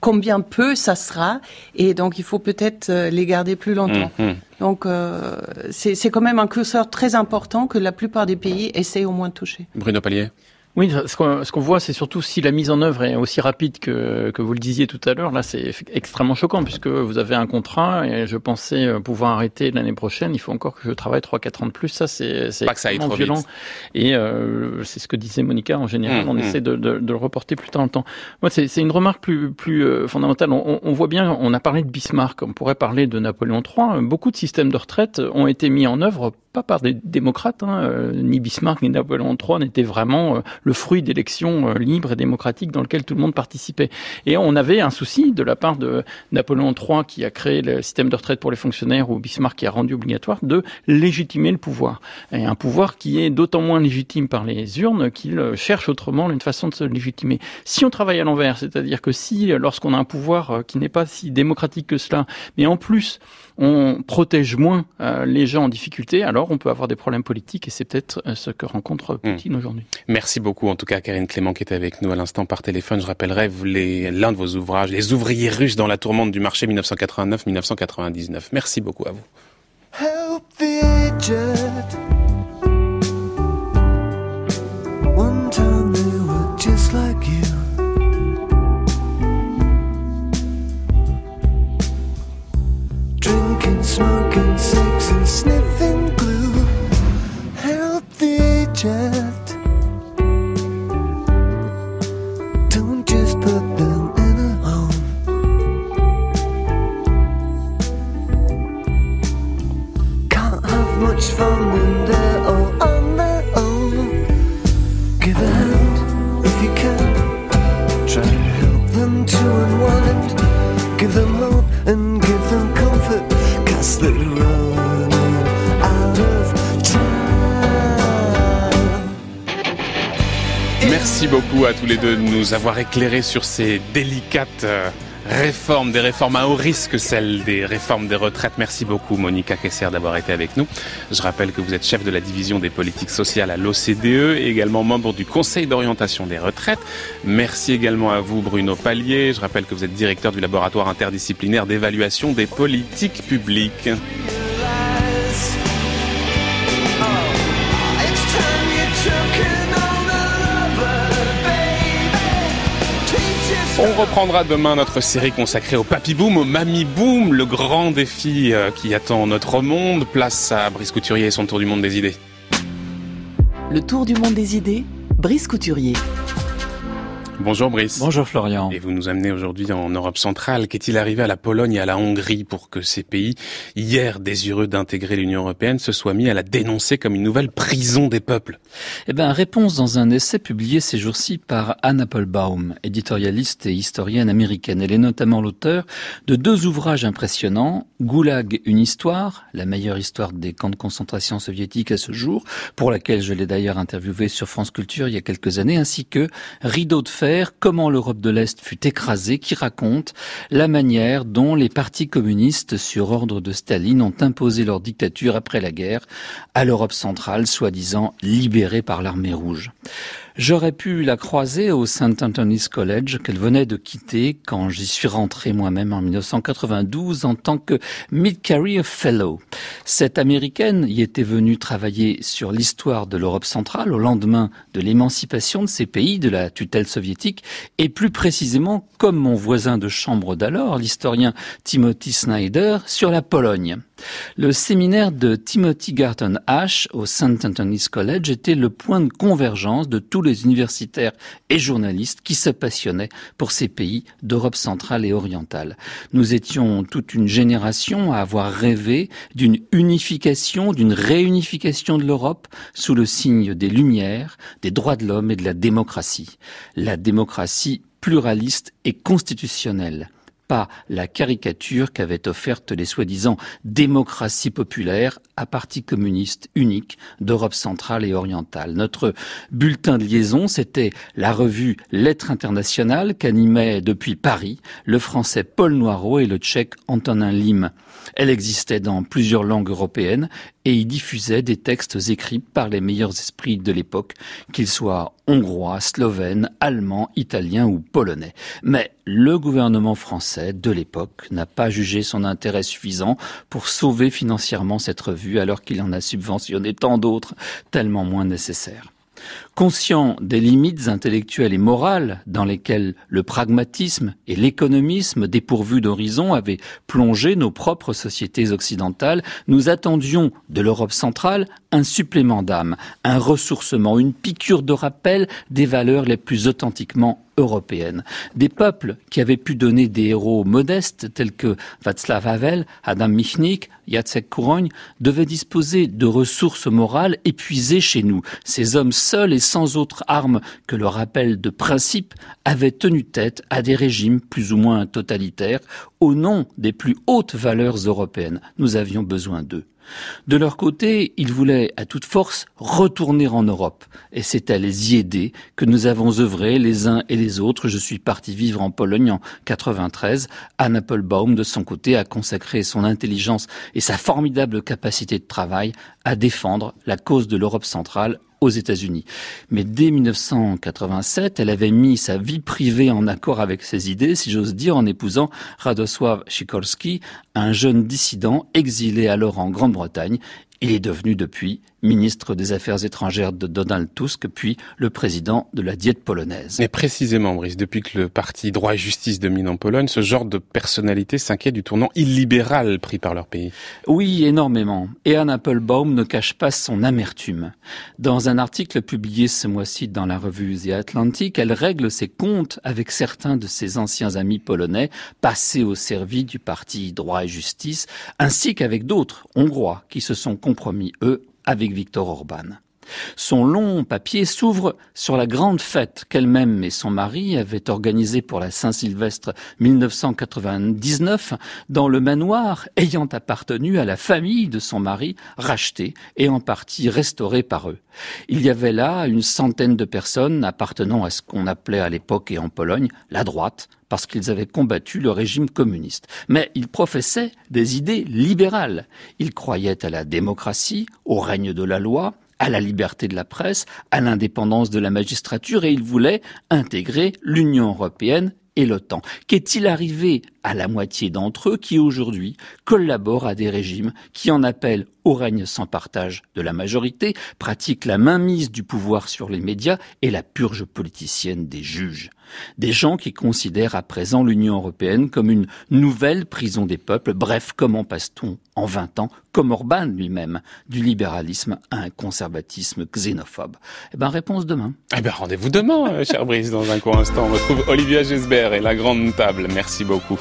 combien peu ça sera, et donc il faut peut-être euh, les garder plus longtemps. Mmh, mmh. Donc euh, c'est quand même un curseur très important que la plupart des pays essaient au moins de toucher. Bruno Palier oui, ce qu'on voit, c'est surtout si la mise en œuvre est aussi rapide que, que vous le disiez tout à l'heure. Là, c'est extrêmement choquant puisque vous avez un contrat et je pensais euh, pouvoir arrêter l'année prochaine. Il faut encore que je travaille 3-4 ans de plus. Ça, c'est extrêmement violent. Vite. Et euh, c'est ce que disait Monica. En général, mmh, on mmh. essaie de, de, de, le reporter plus tard dans le temps. Moi, c'est une remarque plus, plus euh, fondamentale. On, on, voit bien, on a parlé de Bismarck, on pourrait parler de Napoléon III. Beaucoup de systèmes de retraite ont été mis en œuvre pas par des démocrates, hein, euh, ni Bismarck ni Napoléon III n'étaient vraiment euh, le fruit d'élections euh, libres et démocratiques dans lesquelles tout le monde participait. Et on avait un souci de la part de Napoléon III qui a créé le système de retraite pour les fonctionnaires ou Bismarck qui a rendu obligatoire de légitimer le pouvoir. Et un pouvoir qui est d'autant moins légitime par les urnes qu'il cherche autrement une façon de se légitimer. Si on travaille à l'envers, c'est-à-dire que si lorsqu'on a un pouvoir qui n'est pas si démocratique que cela, mais en plus on protège moins les gens en difficulté, alors on peut avoir des problèmes politiques et c'est peut-être euh, ce que rencontre hmm. Poutine aujourd'hui. Merci beaucoup en tout cas Karine Clément qui était avec nous à l'instant par téléphone. Je rappellerai l'un de vos ouvrages, Les ouvriers russes dans la tourmente du marché 1989-1999. Merci beaucoup à vous. Merci beaucoup à tous les deux de nous avoir éclairé sur ces délicates euh, réformes, des réformes à haut risque, celles des réformes des retraites. Merci beaucoup Monica Kesser d'avoir été avec nous. Je rappelle que vous êtes chef de la division des politiques sociales à l'OCDE et également membre du Conseil d'orientation des retraites. Merci également à vous Bruno Pallier. Je rappelle que vous êtes directeur du laboratoire interdisciplinaire d'évaluation des politiques publiques. On reprendra demain notre série consacrée au papy boom, au mamie boom, le grand défi euh, qui attend notre monde. Place à Brice Couturier et son tour du monde des idées. Le tour du monde des idées, Brice Couturier. Bonjour Brice. Bonjour Florian. Et vous nous amenez aujourd'hui en Europe centrale. Qu'est-il arrivé à la Pologne et à la Hongrie pour que ces pays, hier désireux d'intégrer l'Union européenne, se soient mis à la dénoncer comme une nouvelle prison des peuples? Eh bien, réponse dans un essai publié ces jours-ci par Anna Applebaum, éditorialiste et historienne américaine. Elle est notamment l'auteur de deux ouvrages impressionnants, Goulag, une histoire, la meilleure histoire des camps de concentration soviétiques à ce jour, pour laquelle je l'ai d'ailleurs interviewé sur France Culture il y a quelques années, ainsi que Rideau de fer Comment l'Europe de l'Est fut écrasée, qui raconte la manière dont les partis communistes, sur ordre de Staline, ont imposé leur dictature après la guerre à l'Europe centrale, soi-disant libérée par l'armée rouge. J'aurais pu la croiser au St. Anthony's College qu'elle venait de quitter quand j'y suis rentré moi-même en 1992 en tant que Mid-Career Fellow. Cette américaine y était venue travailler sur l'histoire de l'Europe centrale au lendemain de l'émancipation de ces pays de la tutelle soviétique et plus précisément comme mon voisin de chambre d'alors, l'historien Timothy Snyder, sur la Pologne. Le séminaire de Timothy Garton Ash au St. Anthony's College était le point de convergence de tous les universitaires et journalistes qui se passionnaient pour ces pays d'Europe centrale et orientale. Nous étions toute une génération à avoir rêvé d'une unification, d'une réunification de l'Europe sous le signe des Lumières, des droits de l'homme et de la démocratie. La démocratie pluraliste et constitutionnelle pas la caricature qu'avaient offerte les soi-disant démocraties populaires à parti communiste unique d'Europe centrale et orientale. Notre bulletin de liaison, c'était la revue Lettres internationales qu'animait depuis Paris le français Paul Noirot et le tchèque Antonin Lim. Elle existait dans plusieurs langues européennes et y diffusait des textes écrits par les meilleurs esprits de l'époque, qu'ils soient hongrois, slovènes, allemands, italiens ou polonais. Mais le gouvernement français de l'époque n'a pas jugé son intérêt suffisant pour sauver financièrement cette revue alors qu'il en a subventionné tant d'autres tellement moins nécessaires. Conscient des limites intellectuelles et morales dans lesquelles le pragmatisme et l'économisme dépourvus d'horizon avaient plongé nos propres sociétés occidentales, nous attendions de l'Europe centrale un supplément d'âme, un ressourcement, une piqûre de rappel des valeurs les plus authentiquement européennes. Des peuples qui avaient pu donner des héros modestes tels que Václav Havel, Adam Michnik, Jacek Kuroń devaient disposer de ressources morales épuisées chez nous. Ces hommes seuls et sans autre arme que le rappel de principes avaient tenu tête à des régimes plus ou moins totalitaires au nom des plus hautes valeurs européennes. Nous avions besoin d'eux. De leur côté, ils voulaient à toute force retourner en Europe, et c'est à les y aider que nous avons œuvré les uns et les autres. Je suis parti vivre en Pologne en 93. Anne Applebaum, de son côté, a consacré son intelligence et sa formidable capacité de travail à défendre la cause de l'Europe centrale aux États-Unis. Mais dès 1987, elle avait mis sa vie privée en accord avec ses idées, si j'ose dire, en épousant Radosław Sikorski, un jeune dissident exilé alors en Grande-Bretagne. Il est devenu depuis ministre des Affaires étrangères de Donald Tusk, puis le président de la Diète polonaise. Mais précisément, Brice, depuis que le parti Droit et Justice domine en Pologne, ce genre de personnalité s'inquiète du tournant illibéral pris par leur pays. Oui, énormément. Et Anne Applebaum ne cache pas son amertume. Dans un article publié ce mois-ci dans la revue The Atlantic, elle règle ses comptes avec certains de ses anciens amis polonais passés au service du parti Droit et Justice, ainsi qu'avec d'autres Hongrois qui se sont compromis, eux, avec Victor Orban. Son long papier s'ouvre sur la grande fête qu'elle-même et son mari avaient organisée pour la Saint-Sylvestre 1999 dans le manoir ayant appartenu à la famille de son mari, racheté et en partie restauré par eux. Il y avait là une centaine de personnes appartenant à ce qu'on appelait à l'époque et en Pologne la droite, parce qu'ils avaient combattu le régime communiste. Mais ils professaient des idées libérales. Ils croyaient à la démocratie, au règne de la loi, à la liberté de la presse, à l'indépendance de la magistrature et ils voulaient intégrer l'Union européenne et l'OTAN. Qu'est-il arrivé à la moitié d'entre eux qui aujourd'hui collaborent à des régimes qui en appellent au règne sans partage de la majorité, pratiquent la mainmise du pouvoir sur les médias et la purge politicienne des juges? Des gens qui considèrent à présent l'Union européenne comme une nouvelle prison des peuples. Bref, comment passe-t-on en 20 ans, comme Orban lui-même, du libéralisme à un conservatisme xénophobe? Eh ben, réponse demain. Eh ben, rendez-vous demain, cher Brice, dans un court instant. On retrouve Olivia Gesbert et la grande table. Merci beaucoup.